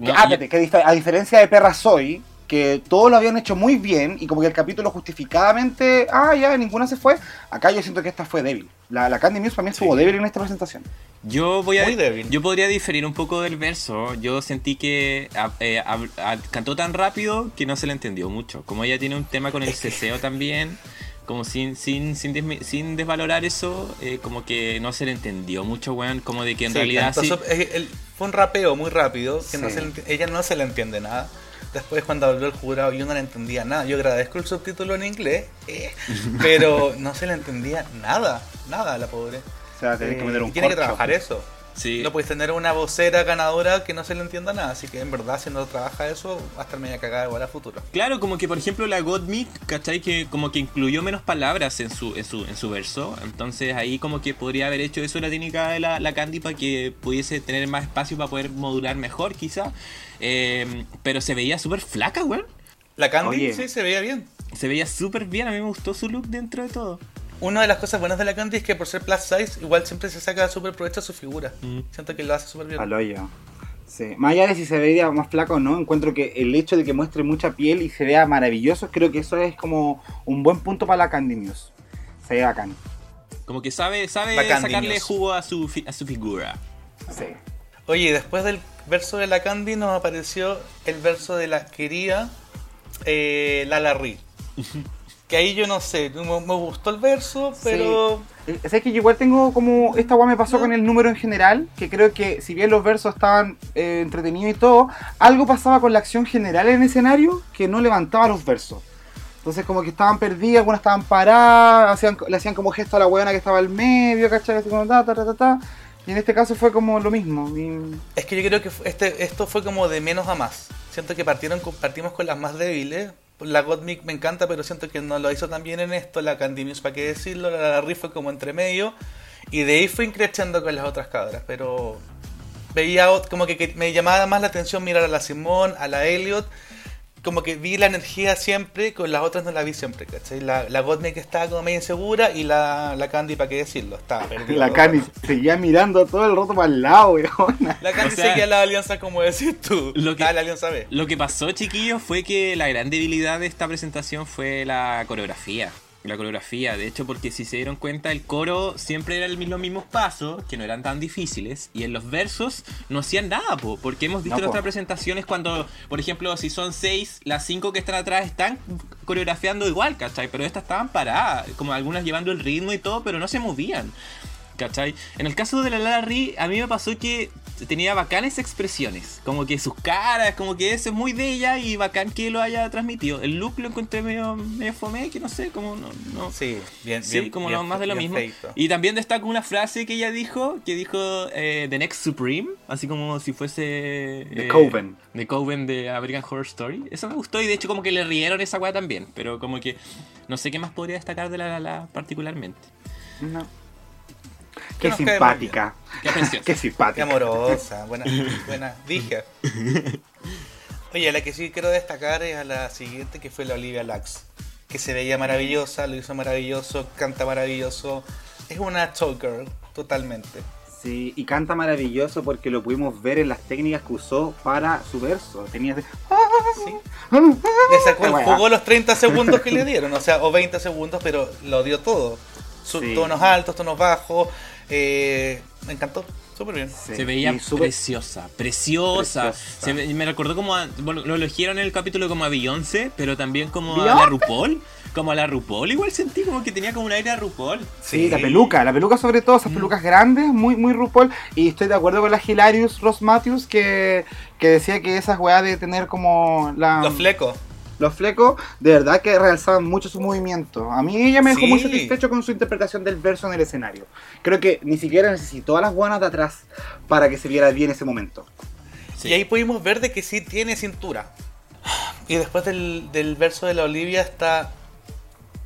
no, ah, yo- que a diferencia de Perra Soy, que todos lo habían hecho muy bien y como que el capítulo justificadamente, ah, ya, ninguna se fue, acá yo siento que esta fue débil. La, la Candy Muse para mí estuvo Sí. débil en esta presentación. Yo voy a, Muy débil. yo podría diferir un poco del verso. Yo sentí que a- eh, hab- a- cantó tan rápido que no se le entendió mucho. Como ella tiene un tema con el ceseo también, como sin sin sin, desmi- sin desvalorar eso, eh, como que no se le entendió mucho, weón. Como de que en Sí, realidad cantó sí. eh, el- fue un rapeo muy rápido, que no Sí. se le ella no se le entiende nada. Después cuando habló el jurado yo no le entendía nada. Yo agradezco el subtítulo en inglés, eh, pero no se le entendía nada, nada a la pobre. O sea, tenés Eh, que meter un y tiene que trabajar eso. sí. No puedes tener una vocera ganadora que no se le entienda nada. Así que en verdad, si no trabaja eso, va a estar media cagada igual a futuro. Claro, como que por ejemplo la Godmik, ¿cachai? Que como que incluyó menos palabras en su, en su, en su verso. Entonces ahí como que podría haber hecho eso la técnica de la, la Candy para que pudiese tener más espacio para poder modular mejor quizá. Eh, pero se veía súper flaca, weón. La Candy Oye. sí se veía bien. Se veía súper bien, a mí me gustó su look dentro de todo. Una de las cosas buenas de la Candy es que por ser plus size, igual siempre se saca súper provecho a su figura. Mm. Siento que lo hace súper bien. Al hoyo. Sí. Más allá de si se vería más flaco o no, encuentro que el hecho de que muestre mucha piel y se vea maravilloso, creo que eso es como un buen punto para la Candy Muse. Se ve bacán. Como que sabe, sabe sacarle News. jugo a su, a su figura. Sí. Oye, después del verso de la Candy nos apareció el verso de la querida eh, Lala Ri. Que ahí yo no sé, me, me gustó el verso, pero Eh, ¿Sabes que yo igual tengo como. Esta weá me pasó No. con el número en general, que creo que si bien los versos estaban eh, entretenidos y todo, algo pasaba con la acción general en el escenario que no levantaba los versos. Entonces como que estaban perdidas, algunas estaban paradas, hacían, le hacían como gesto a la weona que estaba al medio, ¿cachai? Así como ta, ta, ta, ta, ta. Y en este caso fue como lo mismo. y- es que yo creo que este, esto fue como de menos a más. Siento que partieron partimos con las más débiles. La Godmik me encanta, pero siento que no lo hizo tan bien en esto. La Candy para qué decirlo. La Lala Ri fue como entre medio. Y de ahí fue increciendo con las otras cabras. Pero veía como que, que me llamaba más la atención mirar a la Simón, a la Elliot. Como que vi la energía siempre, con las otras no la vi siempre, ¿cachai? La, la Godmik estaba como medio insegura y la, la Candy, para qué decirlo, estaba perdida. La Candy seguía mirando todo el rato para el lado, weona. La Candy O sea, seguía la alianza como decís tú. lo que- Ah, la alianza B. Lo que pasó, chiquillos, fue que la gran debilidad de esta presentación fue la coreografía. La coreografía, de hecho, porque si se dieron cuenta, el coro siempre era el- los mismos pasos, que no eran tan difíciles, y en los versos no hacían nada, po, porque hemos visto No, en otras presentaciones cuando, por ejemplo, si son seis, las cinco que están atrás están coreografiando igual, ¿cachai? Pero estas estaban paradas, como algunas llevando el ritmo y todo, pero no se movían. ¿Cachai? En el caso de la Lara Ri, a mí me pasó que tenía bacanes expresiones. Como que sus caras, como que eso es muy de ella y bacán que lo haya transmitido. El look lo encontré medio, medio fome, que no sé, como no. no. Sí, bien, Sí, bien. como bien lo más de lo mismo. feito. Y también destaco una frase que ella dijo, que dijo eh, The Next Supreme, así como si fuese... The eh, Coven. The Coven de American Horror Story. Eso me gustó y de hecho como que le rieron esa weá también, pero como que no sé qué más podría destacar de la Lala particularmente. No. Qué simpática. Qué precioso. Qué Qué simpática. amorosa, buena, buena, dije. Oye, a la que sí quiero destacar es a la siguiente, que fue la Olivia Lux. Que se veía maravillosa, lo hizo maravilloso, canta maravilloso. Es una choker, totalmente. Sí, y canta maravilloso porque lo pudimos ver en las técnicas que usó para su verso. Tenía ese- Sí. Le sacó el jugo los 30 segundos que le dieron, o sea, o 20 segundos, pero lo dio todo. Sí. tonos altos, tonos bajos. eh, me encantó, súper bien. Sí. Se veía preciosa, preciosa. Preciosa. Se ve- me recordó como a, bueno, lo eligieron en el capítulo como a Beyoncé, pero también como a la RuPaul. Como a la RuPaul, igual sentí como que tenía como un aire a RuPaul. Sí, la peluca, la peluca sobre todo, Mm. esas pelucas grandes, muy, muy RuPaul. Y estoy de acuerdo con la Hilarious Ross Matthews que, que decía que esas weas de tener como la, Los flecos. Los flecos, de verdad que realzaban mucho su movimiento. A mí ella me dejó muy satisfecho con su interpretación del verso en el escenario. Creo que ni siquiera necesitó a las buenas de atrás para que se viera bien ese momento. Sí. Y ahí pudimos ver de que sí tiene cintura. Y después del, del verso de la Olivia está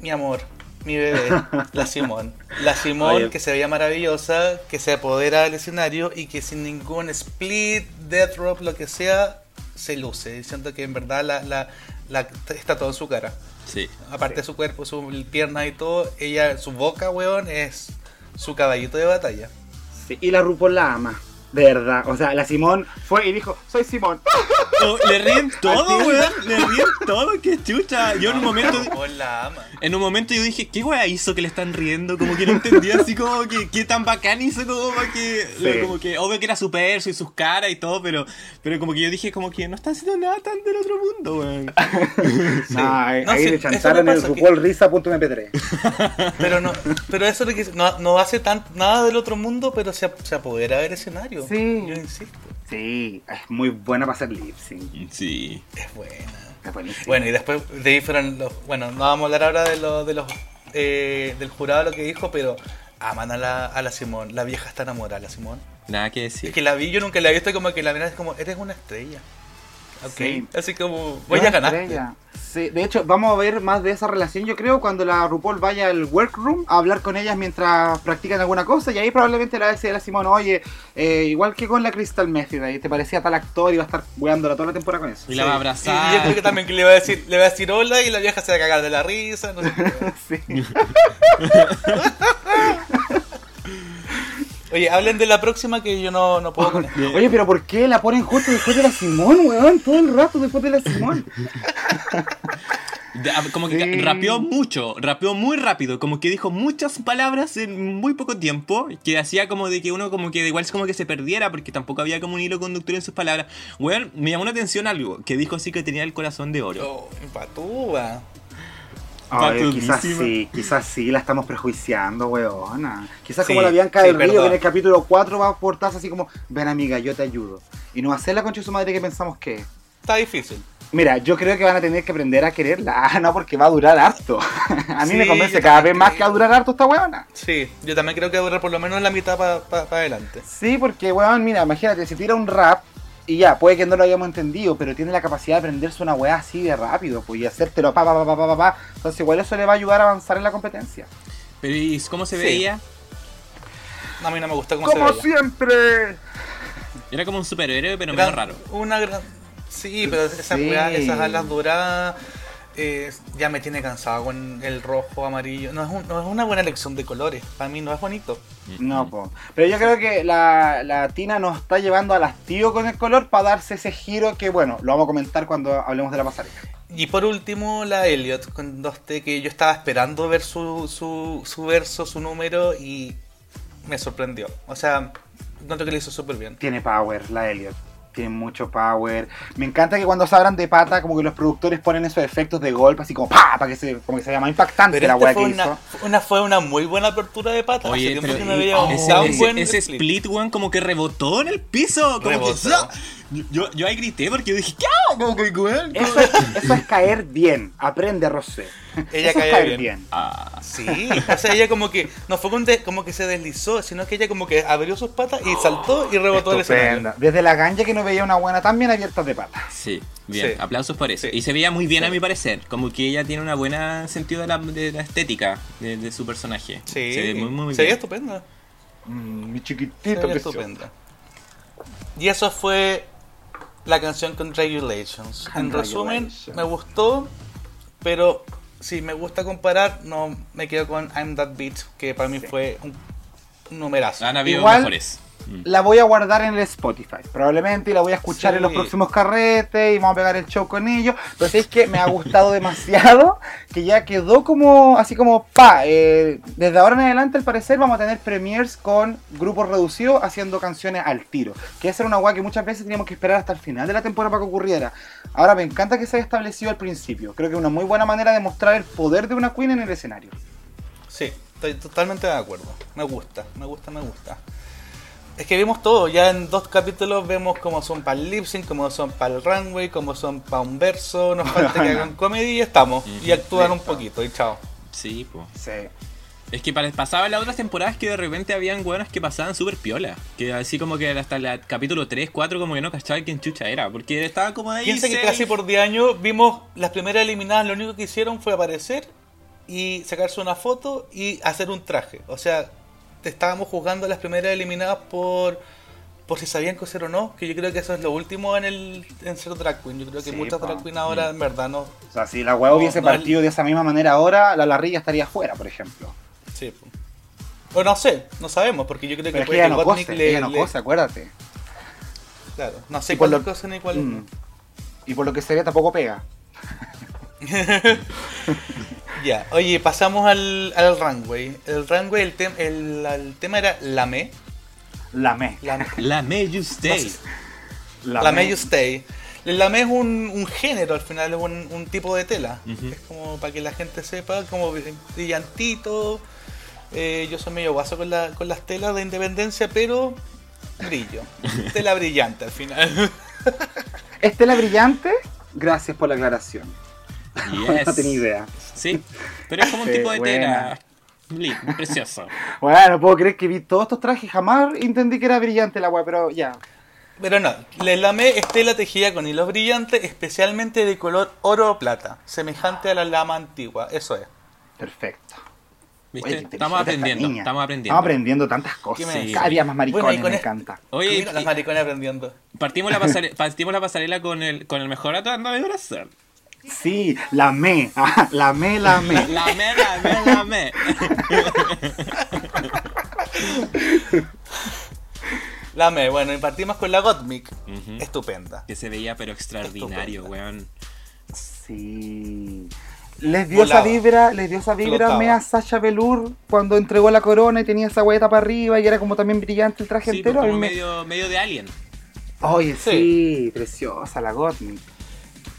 mi amor, mi bebé, la Simón. La Simón Oye. que se veía maravillosa, que se apodera del escenario y que sin ningún split, death drop, lo que sea, se luce. Siento que en verdad la, la, la- está todo en su cara. Sí. Aparte de su cuerpo, su pierna y todo, ella, su boca, weón, es su caballito de batalla. Sí, y la RuPaul la ama. De verdad. O sea, la Simón fue y dijo, soy Simón. Oh, le ríen todo, weón. Le ríen todo, qué chucha. Yo en un momento. Ama. En un momento yo dije, ¿qué wea hizo que le están riendo? Como que no entendía así como que qué tan bacán hizo como para que. Sí. Como que obvio que era su perso y sus caras y todo, pero, pero como que yo dije como que no está haciendo nada tan del otro mundo, weón. No, ahí, No, ahí sí, le chantaron me el RuPaul Risa.mp3. Pero no, pero eso de que no, no hace tan, nada del otro mundo, pero se, se apodera del escenario. Sí. Yo insisto, Sí, es muy buena para hacer lip sync. Sí. es buena. Es buenísimo. Bueno, y después de ahí fueron los. Bueno, no vamos a hablar ahora de, los de los eh, del jurado lo que dijo, pero aman a la, a la Simón. La vieja está enamorada, la Simón. Nada que decir. Es que la vi, yo nunca la he visto como que la mira es como, eres una estrella. Ok. Sí. Así como, voy a ganar. Sí, de hecho, vamos a ver más de esa relación, yo creo, cuando la RuPaul vaya al workroom a hablar con ellas mientras practican alguna cosa. Y ahí probablemente le va a decir a la Simón, oye, eh, igual que con la Crystal Method, ahí te parecía tal actor y va a estar weándola toda la temporada con eso. Y la va a abrazar. Y yo creo que también que le va a decir, le va a decir hola y la vieja se va a cagar de la risa. No sé qué. Sí. Oye, hablen de la próxima que yo no, no puedo con esto. Oye, pero ¿por qué la ponen justo después de la Simón, weón? Todo el rato después de la Simón. De- ah, Como que Sí. rapeó mucho, rapeó muy rápido, como que dijo muchas palabras en muy poco tiempo, que hacía como de que uno como que igual es como que se perdiera porque tampoco había como un hilo conductor en sus palabras. Weón, me llamó la atención algo, que dijo así que tenía el corazón de oro. Oh, patúa. Ay, quizás sí, quizás sí, la estamos prejuiciando, weona. Quizás Sí, como la Bianca sí, del Río, que en el capítulo 4 va a portarse así como, ven amiga, yo te ayudo. Y no va a ser la concha de su madre que pensamos que es. Está difícil. Mira, yo creo que van a tener que aprender a quererla. Ah, no, porque va a durar harto. a mí Sí, me convence cada vez más que va a durar harto esta weona. Sí, yo también creo que va a durar por lo menos la mitad para adelante. Sí, porque weón, mira, imagínate, si tira un rap y ya, puede que no lo hayamos entendido, pero tiene la capacidad de aprenderse una weá así de rápido, pues, y hacértelo pa, pa, pa, pa, pa, pa, pa. Entonces, igual eso le va a ayudar a avanzar en la competencia. Pero ¿y cómo se Sí. veía? A mí no me gusta cómo Como se veía. siempre. Era como un superhéroe, pero Gran- menos raro. Una gran... Sí, pero esas Sí. weas, esas alas doradas, eh, ya me tiene cansado con el rojo, amarillo. No es, un- no es una buena elección de colores. Para mí no es bonito. No, po. Pero yo creo que la, la Tina nos está llevando al hastío con el color para darse ese giro que, bueno, lo vamos a comentar cuando hablemos de la pasarela. Y por último, la Elliot con 2T, que yo estaba esperando ver su, su, su verso, su número, y me sorprendió. O sea, encuentro que lo hizo súper bien. Tiene power, la Elliot. Tiene mucho power. Me encanta que cuando se abran de pata, como que los productores ponen esos efectos de golpe, así como ¡pa! para que se, como que se vea más impactante Pero la weá fue que una, hizo. una- fue una muy buena apertura de. Hace Oye, tiempo pero que no un ese, tan ese- buen ese split. weón, como que rebotó en el piso. Como Rebotó. que. Yo, yo ahí grité porque yo dije, ¿qué? Como- Eso, eso es caer bien. Aprende, Rosé. Ella eso es cae caer bien. bien. Ah, Sí, o sea, ella como que no fue como que se deslizó, sino que ella como que abrió sus patas y saltó y rebotó el escenario. Estupenda. Desde la ganja que no veía una buena tan bien abierta de pata. sí, bien. Sí. Aplausos por eso. Sí. Y se veía muy bien Sí. a mi parecer. Como que ella tiene una buena sentido de la, de la estética de, de su personaje. Sí, Se ve muy, muy se veía bien. estupenda. Mm, mi Se chiquitito veía precioso. estupenda. Y eso fue la canción con Regulations. En resumen, me gustó, pero si me gusta comparar, no me quedo con I'm That Beat, que para mí Sí. fue un, un numerazo. Han habido Igual- mejores. La voy a guardar en el Spotify. Probablemente y la voy a escuchar Sí. en los próximos carretes y vamos a pegar el show con ellos. Pero es que me ha gustado demasiado que ya quedó como, así como, pa, eh, desde ahora en adelante al parecer vamos a tener premiers con grupos reducidos haciendo canciones al tiro. Que esa era una guay que muchas veces teníamos que esperar hasta el final de la temporada para que ocurriera. Ahora me encanta que se haya establecido al principio. Creo que es una muy buena manera de mostrar el poder de una queen en el escenario. Sí, estoy totalmente de acuerdo. Me gusta, me gusta, me gusta. Es que vimos todo, ya en dos capítulos vemos cómo son para el lip sync, cómo son para el runway, cómo son para un verso, nos falta que hagan comedia y estamos. Y actúan un poquito y chao. Sí, pues. Sí. Es que pa- pasaba en las otras temporadas que de repente habían buenas que pasaban súper piola. Que así como que hasta el capítulo 3, 4 como que no cachaba quién chucha era. Porque estaba como ahí. Piensa que casi por 10 años vimos las primeras eliminadas, lo único que hicieron fue aparecer y sacarse una foto y hacer un traje. O sea, te estábamos juzgando a las primeras eliminadas por por si sabían coser o no, que yo creo que eso es lo último en el en ser drag queen. Yo creo que Sí, muchas drag queen ahora en verdad no. O sea, si la hueá hubiese No, no, partido de esa misma manera ahora, la Larry ya estaría fuera, por ejemplo. Sí. po. O no sé, no sabemos, porque yo creo Pero que puede ella que no cose, le- ella no le- cose, acuérdate. Claro, no sé cuál lo- cosa ni cuál Mm. Y por lo que se ve tampoco pega. Ya, oye, pasamos al, al runway. El runway, el, tem- el, el tema era Lame. La me. Lame. La May You Stay. La May You Stay. El lame es un, un género, al final es un, un tipo de tela. Es como para que la gente sepa, como brillantito. Eh, yo soy medio guaso con, la, con las telas de independencia, pero brillo. Tela brillante al final. Estela brillante, gracias por la aclaración. Yes. No tenía idea. Sí, pero es como un Sí, tipo de buena. tela. Precioso. Bueno, no puedo creer que vi todos estos trajes, jamás entendí que era brillante la weá, pero ya. Pero no, el lame es tela tejida con hilos brillantes, especialmente de color oro o plata, semejante a la lama antigua. Eso es. Perfecto. ¿Viste? Oye, estamos aprendiendo, estamos aprendiendo. Estamos aprendiendo tantas cosas. ¿Qué me decís? Cada día más maricones, Bueno, me esto- encanta. Oye, Mira, las maricones aprendiendo. partimos la, pasare- partimos la pasarela con el, con el mejor atuendo de Brasil. Sí, la me. La me, la me. La me, la me, la me. Lame, bueno, y partimos con la Gottmik. Estupenda. Que se veía pero extraordinario, Estupenda. weón. Sí. Les dio esa vibra, les dio esa vibra Flotaba. me a Sasha Velour cuando entregó la corona y tenía esa hueta para arriba y era como también brillante el traje Sí, pues entero. Como me- medio, medio de alien. Oye, Sí. sí, preciosa la Gottmik.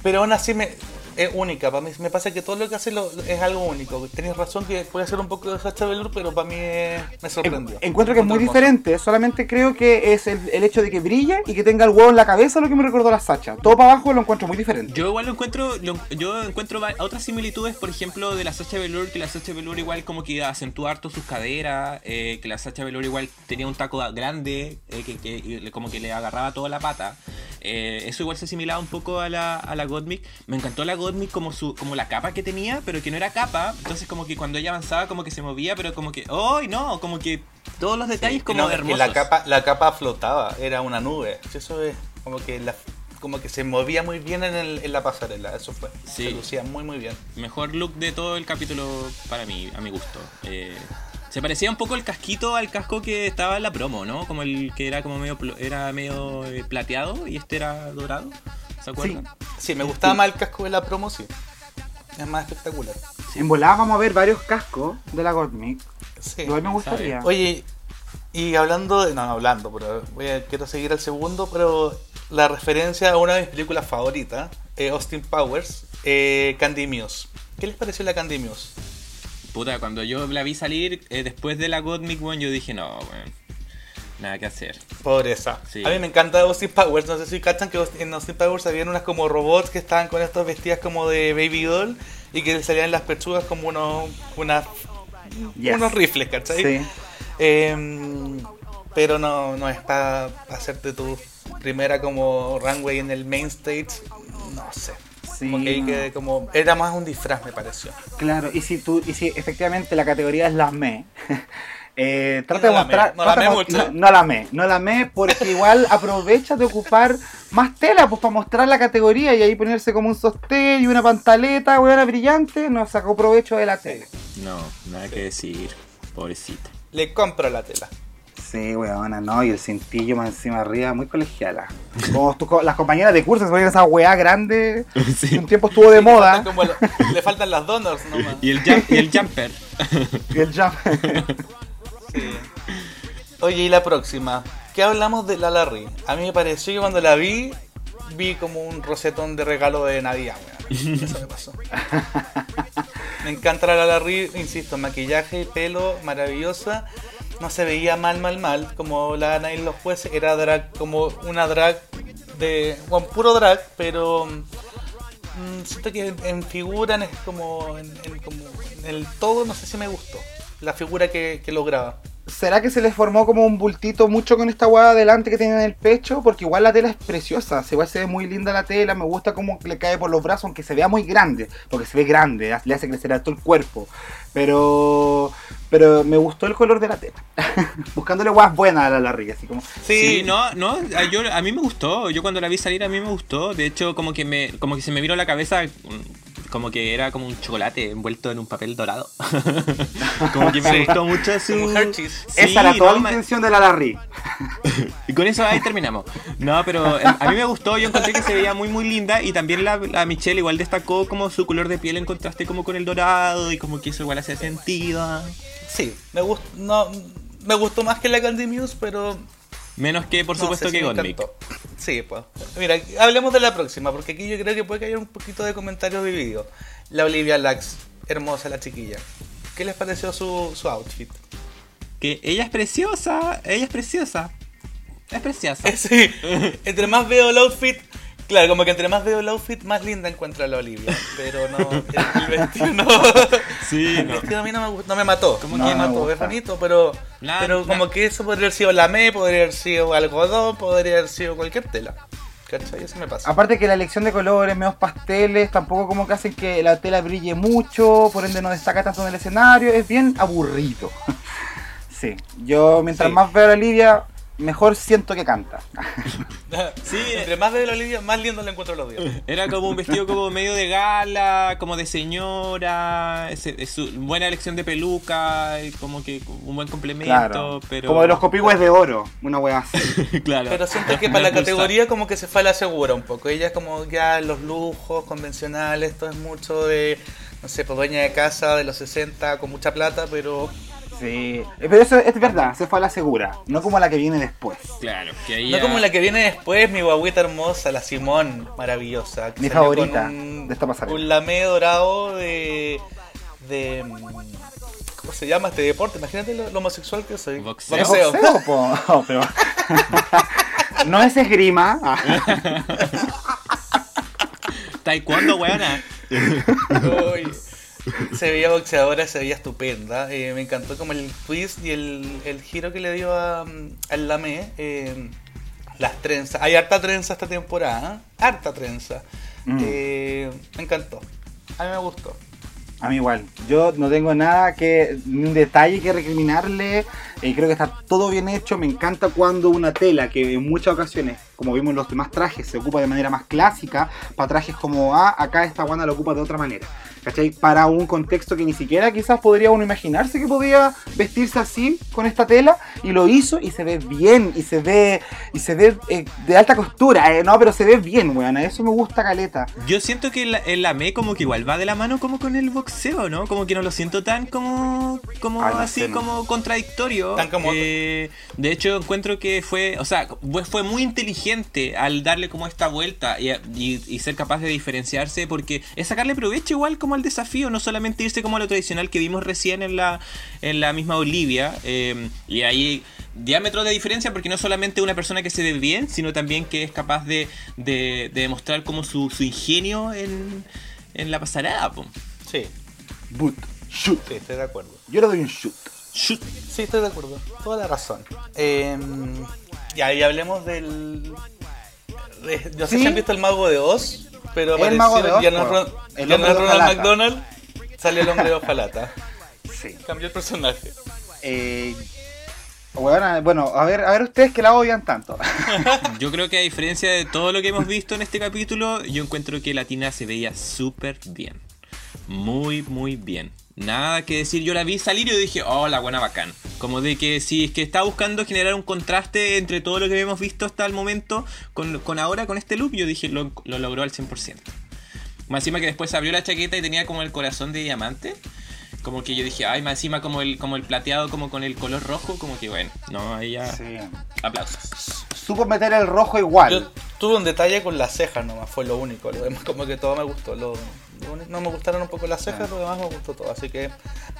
Pero aún así me, es única. Para mí me pasa que todo lo que hace lo- es algo único. Tenías razón que puede ser un poco de Sacha Velour, pero para mí es- me sorprendió. En- Encuentro que es muy hermoso. diferente, solamente creo que es el, el hecho de que brille y que tenga el huevo en la cabeza lo que me recordó a la Sacha. Todo para abajo lo encuentro muy diferente. Yo igual lo encuentro, lo- yo encuentro otras similitudes, por ejemplo, de la Sacha Velour, que la Sacha Velour igual como que acentúa harto sus caderas, eh, que la Sacha Velour igual tenía un taco grande, eh, que, que- como que le agarraba toda la pata. Eh, eso igual se asimilaba un poco a la, a la Gottmik. Me encantó la Gottmik como su, como la capa que tenía, pero que no era capa. Entonces como que cuando ella avanzaba como que se movía, pero como que, ¡oh, no! Como que todos los detalles como No, hermosos. la capa, la capa flotaba, era una nube. Eso es como que la, como que se movía muy bien en, el- en la pasarela. Eso fue. Sí. Se lucía muy muy bien. Mejor look de todo el capítulo para mí, a mi gusto. Eh, se parecía un poco el casquito al casco que estaba en la promo, ¿no? Como el que era como medio era medio eh, plateado y este era dorado. ¿Se acuerdan? Sí, me gustaba más el casco de la promo, sí. Es más espectacular. En volada vamos a ver varios cascos de la Gottmik. Sí. Igual me gustaría. Oye, y hablando de. No, no, hablando, pero voy a- quiero seguir al segundo, pero la referencia a una de mis películas favoritas, eh, Austin Powers, eh, Candy Muse. ¿Qué les pareció la Candy Muse? Puta, cuando yo la vi salir eh, después de la Gottmik, weón, yo dije, no, weón. Nada que hacer. Pobreza. Sí. A mí me encanta Austin Powers. No sé si cachan que en Austin Powers habían unas como robots que estaban con estas vestidas como de baby doll y que salían las pechugas como unos, unas, Yes. unos rifles, ¿cachai? Sí. Em, pero no, no es para hacerte tu primera como runway en el main stage. No sé. Sí, Como que quedé como. Era más un disfraz, me pareció. Claro, y si tú, y si efectivamente la categoría es la me, eh, trata No de la mostrar. me, no la me mucho. No, no la me, no la me, porque igual aprovecha de ocupar más tela, pues para mostrar la categoría y ahí ponerse como un sostén y una pantaleta, buena brillante, no sacó provecho de la tela. No, nada que decir. Pobrecita. Le compro la tela. Sí, weona, no, y el cintillo más encima arriba, muy colegiala. Como tu las compañeras de curso se ponían esa weá grande, Sí. un tiempo estuvo de moda. Como le faltan las donors nomás. Y el, jump- y el jumper. Y el jump. Sí. Oye, y la próxima. ¿Qué hablamos de la Larry? A mí me pareció que cuando la vi, vi como un rosetón de regalo de Navidad, weón. Eso me pasó. Me encanta la Larry, insisto, maquillaje pelo maravillosa. No se veía mal, mal, mal, como la Ana y los jueces. Era drag, como una drag de. Bueno, puro drag, pero. mm, siento que en, en figura, en, como, en, en como en el todo, no sé si me gustó. La figura que, que lograba. ¿Será que se les formó como un bultito mucho con esta hueá adelante que tiene en el pecho? Porque igual la tela es preciosa, se ve, muy linda la tela, me gusta cómo le cae por los brazos, aunque se vea muy grande, porque se ve grande, le hace crecer a todo el cuerpo. Pero pero me gustó el color de la tela. Buscándole hueás buenas a la Larry, así como... Sí, no, no, a, yo, a mí me gustó. Yo cuando la vi salir a mí me gustó. De hecho, como que me, como que se me vino la cabeza como que era como un chocolate envuelto en un papel dorado. como que me Sí. gustó mucho su. Como Hershey's. Sí, Esa era toda no, la intención de la Larry. Y con eso ahí terminamos. No, pero eh, a mí me gustó, yo encontré que se veía muy muy linda y también la, la Michelle igual destacó como su color de piel en contraste como con el dorado y como que eso igual hacía sentido. Sí, me gustó, no, me gustó más que la Candy Muse, pero Menos que por no supuesto que Gottmik. Sí, pues. Mira, hablemos de la próxima, porque aquí yo creo que puede haya un poquito de comentarios divididos. La Olivia Lax, hermosa la chiquilla. ¿Qué les pareció su, su outfit? Que ella es preciosa, ella es preciosa. Es preciosa. Sí, entre más veo el outfit, claro, como que entre más veo el outfit, más linda encuentro a la Olivia. Pero no, el, el vestido no. Sí, El no. vestido a mí no me, gustó, no me mató. Como no que me mató, es bonito, pero, Nah, pero nah. como que eso podría haber sido lamé, podría haber sido algodón, podría haber sido cualquier tela. ¿Cachai? Eso me pasa. Aparte que la elección de colores, medios pasteles, tampoco como que hacen que la tela brille mucho, por ende no destaca tanto en el escenario, es bien aburrido. sí, yo mientras Sí. más veo a la Lidia, mejor siento que canta. Sí, Entre más veo la Olivia, más lindo le encuentro los días. Era como un vestido como medio de gala, como de señora, ese- es su- buena elección de peluca, y como que un buen complemento, Claro, pero... como de los copigües de oro, una wea así. claro. Pero siento que para la categoría como que se fue a la segura un poco. Ella es como ya los lujos convencionales, esto es mucho de, no sé, pues dueña de casa de los 60 con mucha plata, pero Sí, pero eso es verdad, se fue a la segura, no como la que viene después. Claro, que ahí no ya- como la que viene después, mi guaguita hermosa, la Simón, maravillosa. que Mi con favorita un, de esta pasarela. Un lamé dorado de... de ¿Cómo se llama este deporte? Imagínate lo, lo homosexual que soy. Boxeo. ¿Es boxeo, po? No, pero- no es esgrima. Ah, Taekwondo, weona. Se veía boxeadora, se veía estupenda. Eh, me encantó como el twist y el, el giro que le dio a, al Lamé. eh, las trenzas. Hay harta trenza esta temporada. ¿eh? Harta trenza. Mm. Me encantó. A mí me gustó. A mí igual, yo no tengo nada que, ni un detalle que recriminarle, eh, creo que está todo bien hecho, me encanta cuando una tela que en muchas ocasiones, como vimos en los demás trajes, se ocupa de manera más clásica, para trajes como, ah, acá esta guana lo ocupa de otra manera, ¿cachai? Para un contexto que ni siquiera quizás podría uno imaginarse que podía vestirse así con esta tela, y lo hizo y se ve bien, y se ve, y se ve eh, de alta costura, eh, no, pero se ve bien, weón, eso me gusta caleta. Yo siento que el, el AME como que igual va de la mano como con el boxeo, ¿no? Como que no lo siento tan como, como Ay, así, no. como contradictorio. Tan como- Eh, de hecho, encuentro que fue, o sea, fue- fue muy inteligente al darle como esta vuelta y, y- y ser capaz de diferenciarse porque es sacarle provecho igual como al desafío, no solamente irse como a lo tradicional que vimos recién en la, en la misma Olivia. eh, y ahí diámetro de diferencia porque no solamente una persona que se ve bien, sino también que es capaz de, de, de demostrar como su, su ingenio en, en la pasarela. po. Sí, Boot, shoot. sí, estoy de acuerdo. Yo le doy un shoot. Shoot. Sí, estoy de acuerdo. Toda la razón. Eh, ya, y hablemos del. de- yo sé Sí. si han visto el mago de Oz, pero El apareció Mago de Oz, ya no El ya no Ronald. McDonald, sale el hombre de hojalata. Sí. Cambió el personaje. Eh, bueno, bueno, a ver, a ver ustedes que la odian tanto. Yo creo que a diferencia de todo lo que hemos visto en este capítulo, yo encuentro que Latina se veía súper bien. Muy, muy bien. Nada que decir, yo la vi salir y yo dije, oh, la buena bacán. Como de que si es que está buscando generar un contraste entre todo lo que hemos visto hasta el momento con, con ahora, con este look, yo dije, lo, lo logró al 100%. Más encima que después abrió la chaqueta y tenía como el corazón de diamante. Como que yo dije, ay, más encima como el, como el plateado, como con el color rojo, como que bueno, no, ahí ya. Sí. Aplausos. Supo meter el rojo igual. Yo tuve un detalle con las cejas nomás, fue lo único. Lo demás, como que todo me gustó. Lo, no me gustaron un poco las cejas, lo demás me gustó todo. Así que,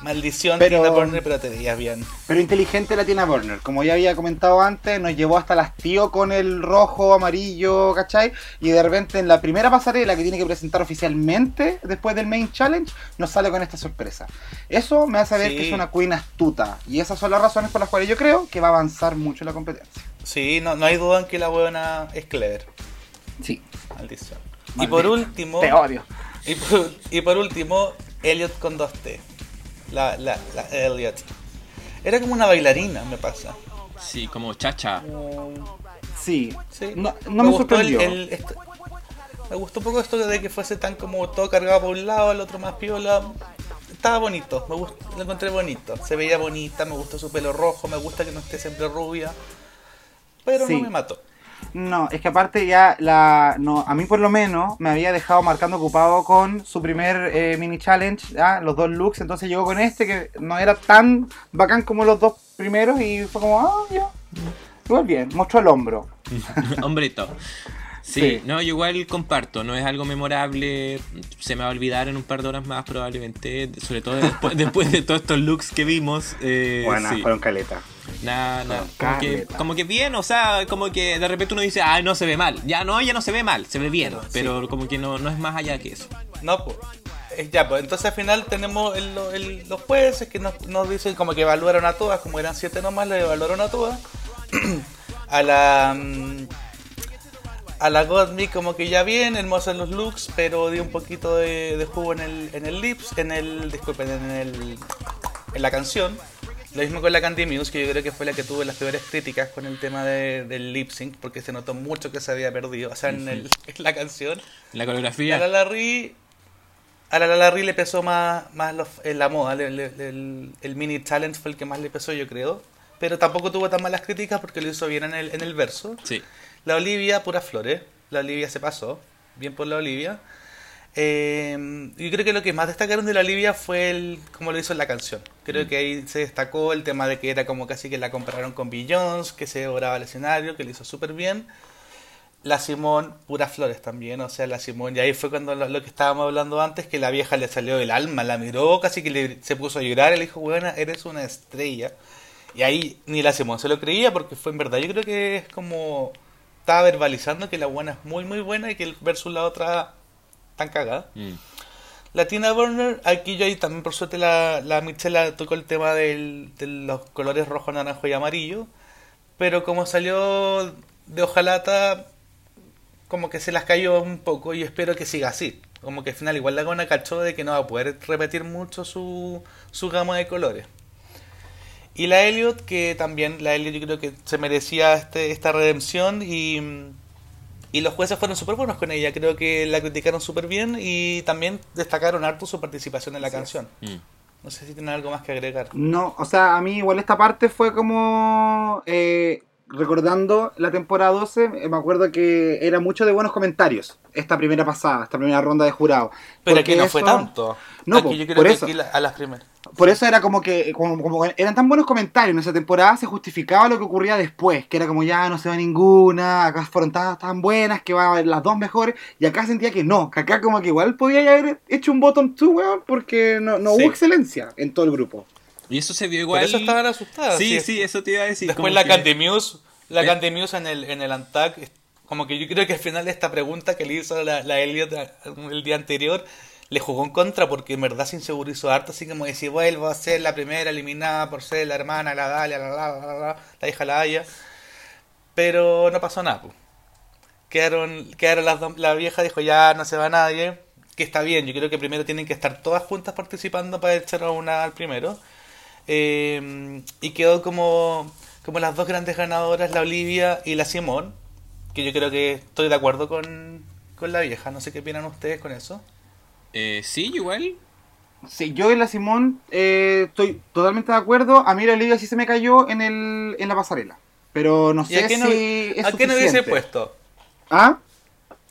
maldición, Pero- Tina Turner, pero te veías bien. Pero inteligente la Tina Burner, como ya había comentado antes, nos llevó hasta las tío con el rojo, amarillo, ¿cachai? Y de repente en la primera pasarela que tiene que presentar oficialmente después del Main Challenge, nos sale con esta sorpresa. Eso me hace ver Sí. que es una queen astuta. Y esas son las razones por las cuales yo creo que va a avanzar mucho la competencia. Sí, no, no hay duda en que la buena es clever. Sí. Maldición. Y por último, Te odio. y por, y por último, Elliot con 2T. La, la, la Elliot. Era como una bailarina, me pasa. Sí, como chacha. Sí. Sí. No, no me, gustó el- sorprendió. el- esto- me gustó un poco esto de que fuese tan como todo cargado por un lado, el otro más piola. Estaba bonito, me gustó, lo encontré bonito. Se veía bonita, me gustó su pelo rojo, me gusta que no esté siempre rubia. Pero Sí. no me mató. No, es que aparte ya la no, a mí por lo menos me había dejado marcando ocupado con su primer eh, mini challenge, ¿ya? los dos looks, entonces llegó con este que no era tan bacán como los dos primeros y fue como, ah, ya, igual bien, mostró el hombro. Hombrito. Sí, Sí. no, yo igual comparto, no es algo memorable, se me va a olvidar en un par de horas más probablemente, sobre todo después, después de todos estos looks que vimos. Eh, Buena, sí. fueron caleta. Nada, nada. Como que, como que bien, o sea, como que de repente uno dice, ay, no se ve mal. Ya no, ya no se ve mal, se ve bien. Pero, sí. Como que no, no es más allá que eso. No, pues. Ya, pues entonces al final tenemos el- el- los jueces que nos, nos dicen como que evaluaron a todas, como eran siete nomás, le evaluaron a todas. a la. mm, A la Godme como que ya bien, hermosos los looks, pero dio un poquito de, de jugo en el, en el lips, en el. disculpen, en el. en la canción. Lo mismo con la Candy Muse, que yo creo que fue la que tuvo las peores críticas con el tema de- del lip sync, porque se notó mucho que se había perdido, o sea, en, el- en la canción. La Y a la coreografía. Larry, a la Larry le pesó más, más los- en la moda. le- le- el, el mini challenge fue el que más le pesó, yo creo. Pero tampoco tuvo tan malas críticas porque lo hizo bien en el, en el verso. Sí. La Olivia, puras flores. La Olivia se pasó. Bien por la Olivia. Eh, yo creo que lo que más destacaron de la Olivia fue el cómo lo hizo en la canción. Creo que ahí se destacó el tema de que era como casi que la compararon con Beyoncé, que se oraba el escenario, que lo hizo súper bien. La Simón, puras flores también, o sea, la Simón, y ahí fue cuando lo, lo que estábamos hablando antes, que la vieja le salió del alma, la miró, casi que le- se puso a llorar, y le dijo, buena, eres una estrella. Y ahí ni la Simón se lo creía, porque fue en verdad, yo creo que es como, estaba verbalizando que la buena es muy, muy buena, y que el versus la otra tan cagada. Mm. La Tina Burner, aquí yo ahí también por suerte la, la Michela tocó el tema del- de los colores rojo, naranjo y amarillo. Pero como salió de hojalata, como que se las cayó un poco y espero que siga así. Como que al final igual la gona cachó de que no va a poder repetir mucho su, su gama de colores. Y la Elliot, que también la Elliot yo creo que se merecía este, esta redención y, y los jueces fueron súper buenos con ella. Creo que la criticaron súper bien y también destacaron harto su participación en la canción. Mm. No sé si tienen algo más que agregar. No, o sea, a mí igual esta parte fue como eh, recordando la temporada 12, eh, me acuerdo que era mucho de buenos comentarios esta primera pasada, esta primera ronda de jurado. Pero aquí no fue tanto. No, aquí yo creo por que eso. aquí la- a las primeras. Por eso era como que, como, como eran tan buenos comentarios en esa temporada, se justificaba lo que ocurría después, que era como ya no se va ninguna, acá fueron tan, tan buenas, que van a haber las dos mejores, y acá sentía que no, que acá como que igual podía haber hecho un bottom two, weón, porque no, no Sí. hubo excelencia en todo el grupo. Y eso se vio Por igual. eso estaban asustadas. Sí, sí, eso te iba a decir. Después como la que- Candy Muse, la ¿Eh? Candy Muse en el, en el Antac, como que yo creo que al final de esta pregunta que le hizo la, la Elliot el día anterior, le jugó en contra porque en verdad se insegurizó harto, así como decir, vuelvo a ser la primera eliminada por ser la hermana, la Dalia, la, la, la, la, la hija la Aya. Pero no pasó nada, pues. Quedaron, quedaron las dos- la vieja dijo, ya no se va nadie, que está bien, yo creo que primero tienen que estar todas juntas participando para echar a una al primero. Eh, y quedó como, como las dos grandes ganadoras, la Olivia y la Simón, que yo creo que estoy de acuerdo con, con la vieja, no sé qué opinan ustedes con eso. Eh, sí, igual. Sí, yo en la Simón eh, estoy totalmente de acuerdo. A mí la Olivia sí se me cayó en, el, en la pasarela. Pero no ¿Y sé a qué si no, es a qué no hubiese puesto? ¿Ah?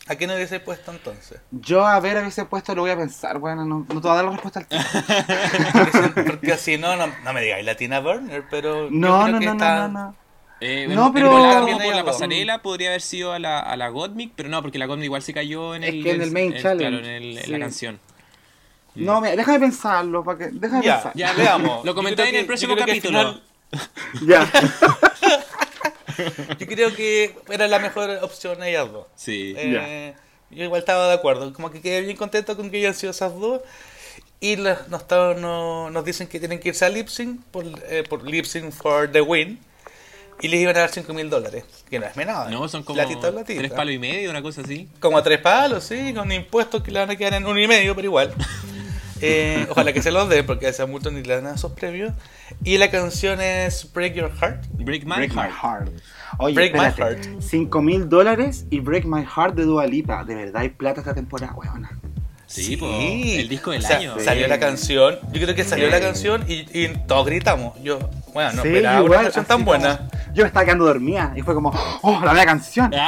¿A qué no hubiese puesto entonces? Yo a ver, a hubiese puesto, lo voy a pensar. Bueno, no, no te voy a dar la respuesta al tiempo. Porque, así no, no, no me digáis Latina Burner, pero. yo No, creo no, que no, está- no, no, no. Eh, No, en- pero- en por la pasarela podría haber sido a la, a la Godmic, pero no, porque la Godmic igual se cayó en Es el, que en el main challenge, Claro, en, el- en sí. la canción. No, mira, déjame pensarlo. Para que, déjame Ya, pensar. Ya, veamos. Lo Yo comentáis creo en el próximo yo capítulo. final- Ya. Yo creo que era la mejor opción ellas dos. Sí. Eh, Yo igual estaba de acuerdo. Como que quedé bien contento con que hayan sido esas dos. Y las- nos, no- nos dicen que tienen que irse a lip sync por, eh, por lip sync for the win. Y les iban a dar 5 mil dólares. Que no es menor. No, son como Platita, platita. tres palos y medio, una cosa así. Como tres palos, sí, con impuestos que le van a quedar en uno y medio, pero igual. Eh, ojalá que se los dé, porque a esa multa ni le dan esos premios. Y la canción es Break Your Heart. Break My Break My Heart. Heart. Oye, Break My espérate. Heart. 5 mil dólares y Break My Heart de Dua Lipa. De verdad hay plata esta temporada, weona. Sí, po, el disco del O sea, año. Salió Sí. la canción. Yo creo que salió Sí. la canción y, y todos gritamos. Yo, bueno, no Sí, esperaba igual, una canción tan como- buena. Yo me estaba quedando dormida y fue como, oh, la nueva canción.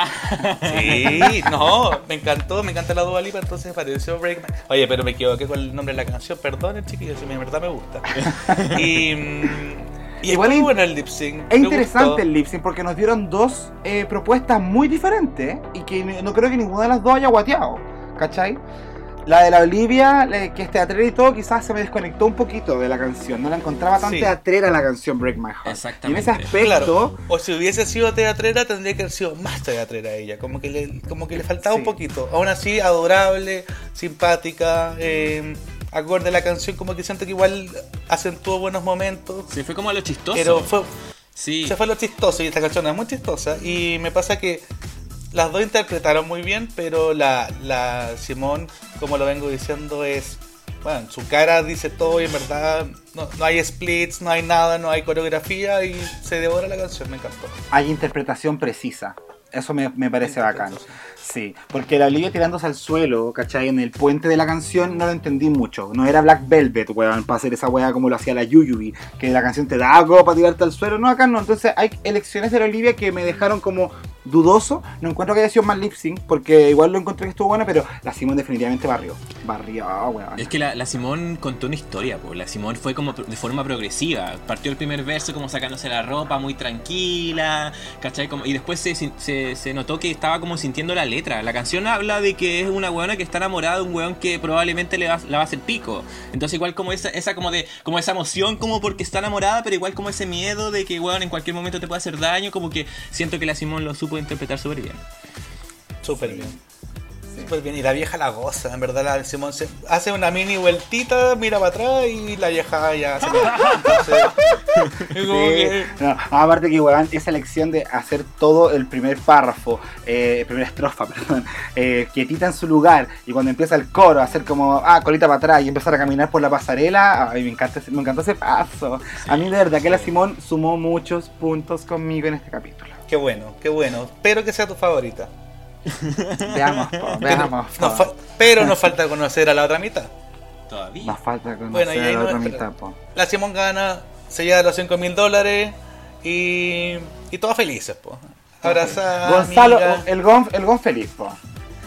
Sí, no, me encantó, me encanta la Dua Lipa, entonces pareció Break My... Oye, pero me equivoqué con el nombre de la canción, perdonen chiquillos, si de verdad me gusta. Y, y Igual es bueno el lip sync. Es interesante gustó. el lip sync porque nos dieron dos eh, propuestas muy diferentes y que no creo que ninguna de las dos haya guateado, ¿cachai? La de la Olivia, que es teatrera y todo, quizás se me desconectó un poquito de la canción. No la encontraba tan Sí. teatrera la canción Break My Heart. Exactamente. Y en ese aspecto, Claro, o si hubiese sido teatrera tendría que haber sido más teatrera ella, como que le, como que le faltaba Sí. un poquito. Aún así, adorable, simpática, eh, acorde a la canción, como que siento que igual acentuó buenos momentos. Se fue como a lo chistoso. Pero fue, sí. se fue lo chistoso y esta canción es muy chistosa y me pasa que las dos interpretaron muy bien, pero la, la Simón, como lo vengo diciendo, es... Bueno, su cara dice todo y en verdad no, no hay splits, no hay nada, no hay coreografía y se devora la canción, me encantó. hay interpretación precisa. Eso me, me parece bacán. Sí, porque la Olivia tirándose al suelo, ¿cachai? En el puente de la canción no lo entendí mucho. No era Black Velvet, weón, para hacer esa weá como lo hacía la Yuyubi, que la canción te da algo para tirarte al suelo. No, acá no. Entonces hay elecciones de la Olivia que me dejaron como dudoso. No encuentro que haya sido más lip sync, porque igual lo encontré que estuvo bueno, pero la Simón definitivamente barrió. Barrió, weón. Es que la, Simón contó una historia, pues. La Simón fue como de forma progresiva. Partió el primer verso como sacándose la ropa muy tranquila, ¿cachai? Como, y después se, se, se notó que estaba como sintiendo la letra. La canción habla de que es una weona que está enamorada de un weón que probablemente le va, a hacer pico. Entonces igual como esa, esa como de como esa emoción como porque está enamorada, pero igual como ese miedo de que weón en cualquier momento te puede hacer daño, como que siento que la Simón lo supo interpretar súper bien. Súper bien. Súper bien. Y la vieja la goza, en verdad. La Simón se hace una mini vueltita, mira para atrás y la vieja ya se Entonces, es como Sí, que- no, aparte que weón, esa elección de hacer todo el primer párrafo, eh, primera estrofa, perdón, eh, quietita en su lugar y cuando empieza el coro, hacer como, ah, colita para atrás y empezar a caminar por la pasarela, ay, me encanta, ese- me encantó ese paso. A mí de verdad que la Simón sumó muchos puntos conmigo en este capítulo. Qué bueno, qué bueno. Espero que sea tu favorita. Veamos, po, veamos. po. Nos fa- pero nos falta conocer a la otra mitad. Todavía. Nos falta conocer Bueno, y a la no otra mitad, po. La Simón gana, se lleva los 5 mil dólares y, y todos felices, po. Abrazada. Gonzalo, amiga. el gon, el gon feliz, po.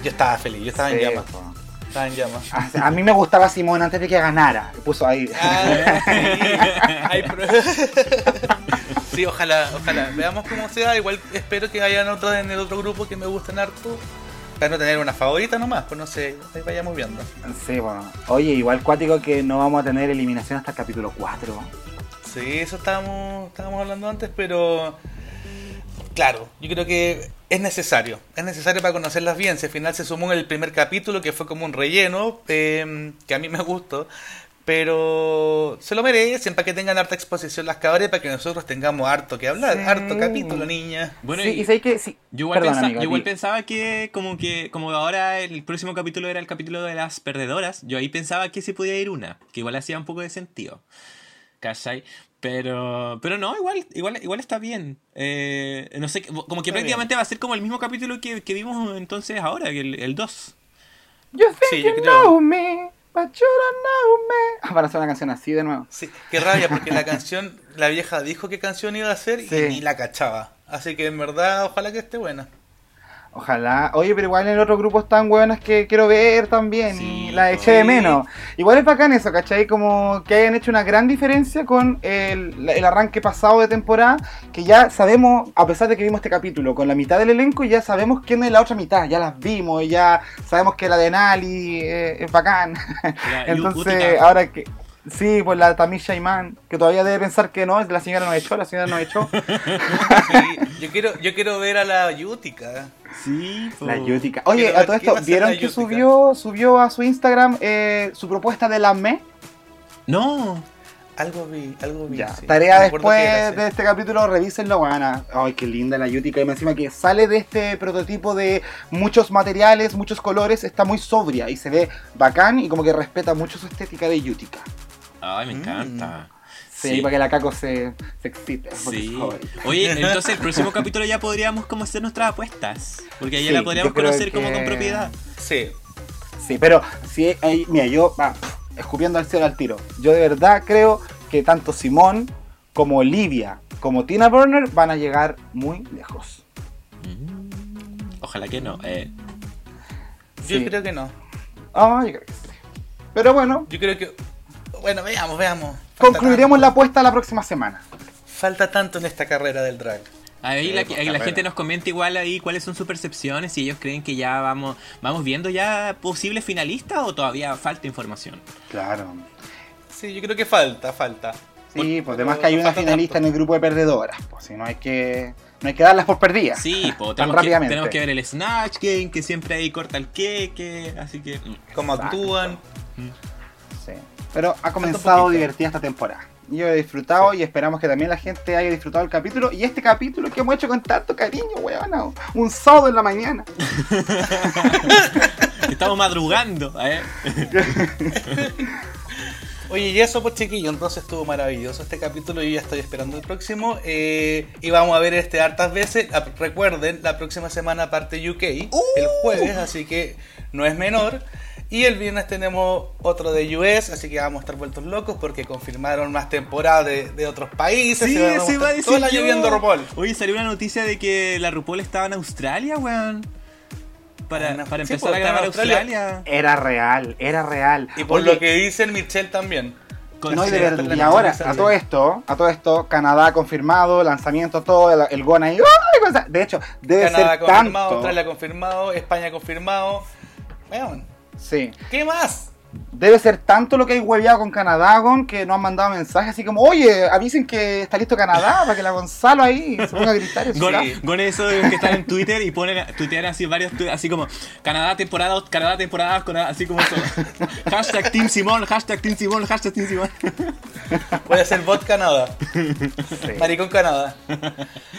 Yo estaba feliz, yo estaba en llamas. po. Estaba en llamas. A, a mí me gustaba Simón antes de que ganara. Puso ahí. Ah, sí. Ojalá, ojalá. Veamos cómo sea. Igual espero que hayan otros en el otro grupo que me gusten harto. Para no tener una favorita nomás, pues no sé, ahí vayamos viendo. Sí, bueno. Oye, igual cuático que no vamos a tener eliminación hasta el capítulo 4. Sí, eso estábamos, estábamos hablando antes, pero claro, yo creo que es necesario. Es necesario para conocerlas bien. Si al final se sumó en el primer capítulo, que fue como un relleno, eh, que a mí me gustó. Pero se lo merecen para que tengan harta exposición las cabras y para que nosotros tengamos harto que hablar. Sí. Harto capítulo, niña. Bueno, sí, y- y sé que sí. Yo igual, Perdón, pensa- amigo, yo igual pensaba que como que como ahora el próximo capítulo era el capítulo de las perdedoras, yo ahí pensaba que sí podía ir una, que igual hacía un poco de sentido. ¿Cachai? Pero pero no, igual igual igual está bien. Eh, no sé, como que Está prácticamente va a ser como el mismo capítulo que, que vimos entonces ahora, que el, el 2. You think Sí, yo you creo- know me. But you don't know me. Ah, Van a hacer una canción así de nuevo. Sí, qué rabia, porque la canción, la vieja dijo qué canción iba a hacer Sí. y ni la cachaba. Así que en verdad, ojalá que esté buena. Ojalá. Oye, pero igual en el otro grupo están buenas que quiero ver también. Sí, y la pues. eché de Sí. menos. Igual es bacán eso, ¿cachai? Como que hayan hecho una gran diferencia con el, el arranque pasado de temporada. Que ya sabemos, a pesar de que vimos este capítulo con la mitad del elenco, ya sabemos quién es la otra mitad. Ya las vimos, ya sabemos que la de Nali eh, es bacán. La Entonces, ahora que. Sí, pues la Tamisha Iman, que todavía debe pensar que no, la señora nos echó, la señora nos echó. Sí, yo quiero, yo quiero ver a la Yutica. Sí, po. La Yutica. Oye, Quiero a todo esto, ¿vieron que subió, subió a su Instagram eh, su propuesta de la ME? No. Algo vi, algo vi. Ya, sí. tarea me después de este capítulo, revísenlo, weona. Ay, qué linda la Yutica. Y encima que sale de este prototipo de muchos materiales, muchos colores, está muy sobria y se ve bacán y como que respeta mucho su estética de Yutica. Ay, me Mm. encanta. Sí, para que la Caco se, se excite. Sí. Oye, entonces el próximo capítulo ya podríamos como hacer nuestras apuestas. Porque ahí ya Sí, la podríamos conocer como con propiedad. Sí. Sí, pero sí, ahí- mira, yo, va, escupiendo al cielo al tiro. Yo de verdad creo que tanto Simón como Olivia como Tina Burner van a llegar muy lejos. Mm. Ojalá que no. Eh, Yo Sí. creo que no. Ah, yo creo que sí. Pero bueno, Yo creo que. Bueno, veamos, veamos. Falta concluiremos la apuesta la próxima semana. Falta tanto en esta carrera del drag. ahí Sí, la, pues, ahí la carrera. gente nos comenta igual ahí cuáles son sus percepciones, si ellos creen que ya vamos, vamos viendo ya posibles finalistas o todavía falta información. Claro. Sí, yo creo que falta, falta. Sí, pues Pero además que hay no una finalista tanto. en el grupo de perdedoras. Pues si no hay que. No hay que darlas por perdidas. Sí, po, Tan tenemos, que, rápidamente. tenemos que ver el Snatch Game, que siempre ahí corta el queque, así que... mm. Cómo Exacto. actúan. Sí. Pero ha comenzado divertida esta temporada. Yo he disfrutado y esperamos que también la gente haya disfrutado el capítulo. Y este capítulo que hemos hecho con tanto cariño, weón. Un sábado en la mañana. Estamos madrugando, ¿eh? Oye, y eso pues chiquillo, entonces estuvo maravilloso este capítulo, yo ya estoy esperando el próximo. eh, y vamos a ver este hartas veces. Ah, Recuerden, la próxima semana parte UK, el jueves, así que no es menor. Y el viernes tenemos otro de US, así que vamos a estar vueltos locos porque confirmaron más temporadas de, de otros países. Sí, se van a mostrar todo el decir año yo. viendo RuPaul. Oye, salió una noticia de que la RuPaul estaba en Australia, weón. Para, Ah, para sí, empezar pues, a en grabar Australia. Australia. Era real, era real. Y por Oye, lo que dicen Michelle también. No, y de sí, verdad, y ahora, a todo esto, a todo esto, Canadá confirmado, lanzamiento todo, el, el GON ahí, De hecho, debe Canadá ser confirmado, tanto. Australia confirmado, España confirmado. Vean, Sí. ¿qué más? Debe ser tanto lo que hay hueveado con Canadá, Gon, que nos han mandado mensajes así como, oye, avisen que está listo Canadá, para que la Gonzalo ahí se ponga a gritar eso. Con, Sí. con eso de que están en Twitter y ponen, tuitean así varios así como Canadá temporada, Canadá temporada, con- así como eso. hashtag Team Simón, hashtag Team Simón, hashtag Team Simón. Voy a hacer bot Canadá. Sí. Maricón Canadá.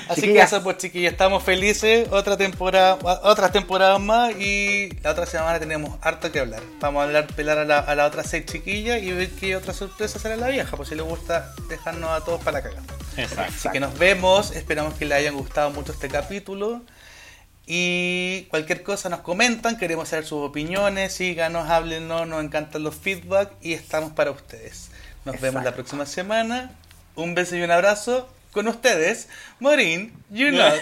Así que eso, pues chiquillos, estamos felices. Otra temporada, otras temporadas más y la otra semana tenemos harto que hablar. Vamos a hablar, pelar a la, a la otra seis chiquillas y ver qué otra sorpresa será la vieja. Por si le gusta dejarnos a todos para la cagada. Exacto. Así que nos vemos. Esperamos que les hayan gustado mucho este capítulo. Y cualquier cosa nos comentan, queremos saber sus opiniones, síganos, háblenos, nos encantan los feedback y estamos para ustedes. Nos vemos la próxima semana. Un beso y un abrazo con ustedes, Morín, you know.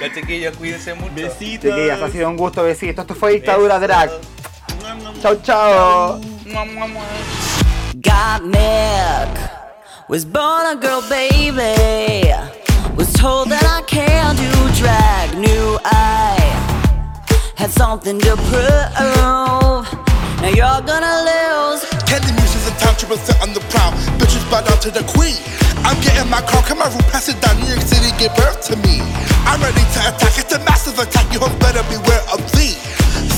ya chiquillos, cuídense mucho. Besitos. Chiquillas, ha sido un gusto, besitos. Esto fue Dictadura Besos. Drag. Mua, mua. Got Nick. Was born a girl, baby. Was told that I can't do drag. Knew I had something to prove. Now you're gonna lose. Musicians in set on the prowl. Bitches bow down to the queen. I'm getting my car, come on, pass it down. New York City, give birth to me. I'm ready to attack. It's a massive attack. You hoes better beware of thee.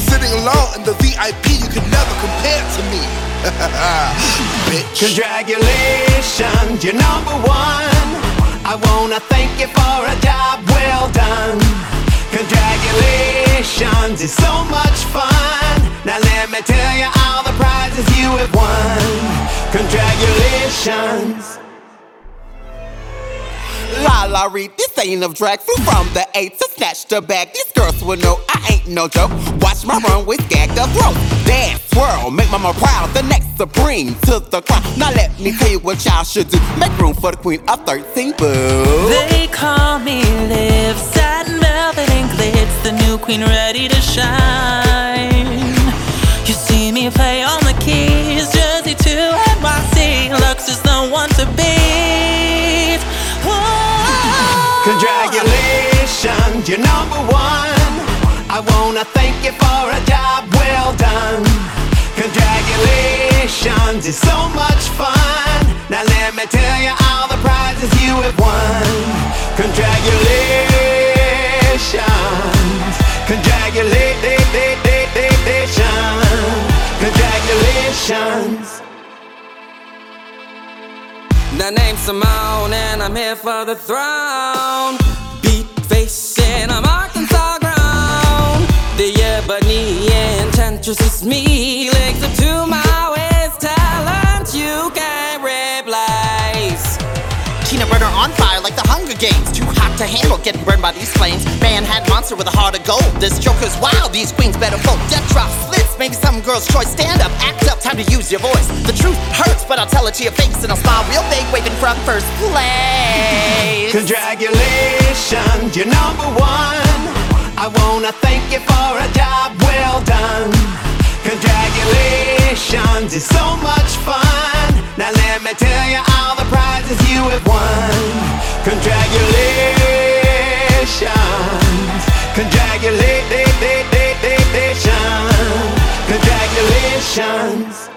Sitting alone in the VIP, you can never compare to me. Bitch. Congratulations, you're number one. I wanna thank you for a job well done. Congratulations, it's so much fun. Now let me tell you all the prizes you have won. Congratulations. La la read, this ain't of drag. Flew from the A to snatch the bag. These girls will know I ain't no joke. Watch my run with gag the throat. Dance, swirl, make my mama proud. The next supreme to the crown. Now let me tell you what y'all should do. Make room for the queen of 13 boo. They call me Liv, satin velvet and glitz, the new queen ready to shine. You see me play on the keys, to. Whoa. Congratulations, you're number one. I wanna thank you for a job well done. Congratulations, it's so much fun. Now let me tell you all the prizes you have won. Congratulations, congratulations, congratulations. The name's Simone and I'm here for the throne. Beat facing, I'm Arkansas ground. The ebony enchantress is me. Legs up to Hunger Games. Too hot to handle getting burned by these flames. Manhattan monster with a heart of gold. This joker's wild, these queens better fold. Death drop slits, maybe some girl's choice. Stand up, act up, time to use your voice. The truth hurts, but I'll tell it to your face and I'll smile real big, waving from first place. Congratulations, you're number one. I wanna thank you for a job well done. Congratulations, it's so much fun. Now let me tell you all the prizes you have won. Congratulations, congratulations, congratulations.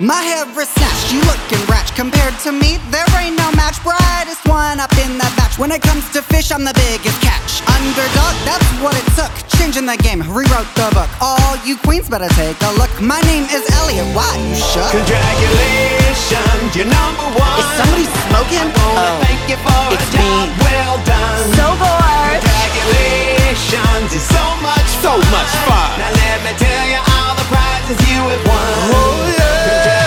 My hair is snatched, you looking ratch Compared to me, there ain't no match. Brightest one up in that batch. When it comes to fish, I'm the biggest catch. Underdog, that's what it took. Changing the game, rewrote the book. All you queens better take a look. My name is Elliot, why you shook? Congratulations, you're number one. Is somebody smoking? oh, thank you for it's me. well done. So bored. Congratulations, it's so much so fun. much fun. Now let me tell you, I'm with you at one. Oh, yeah.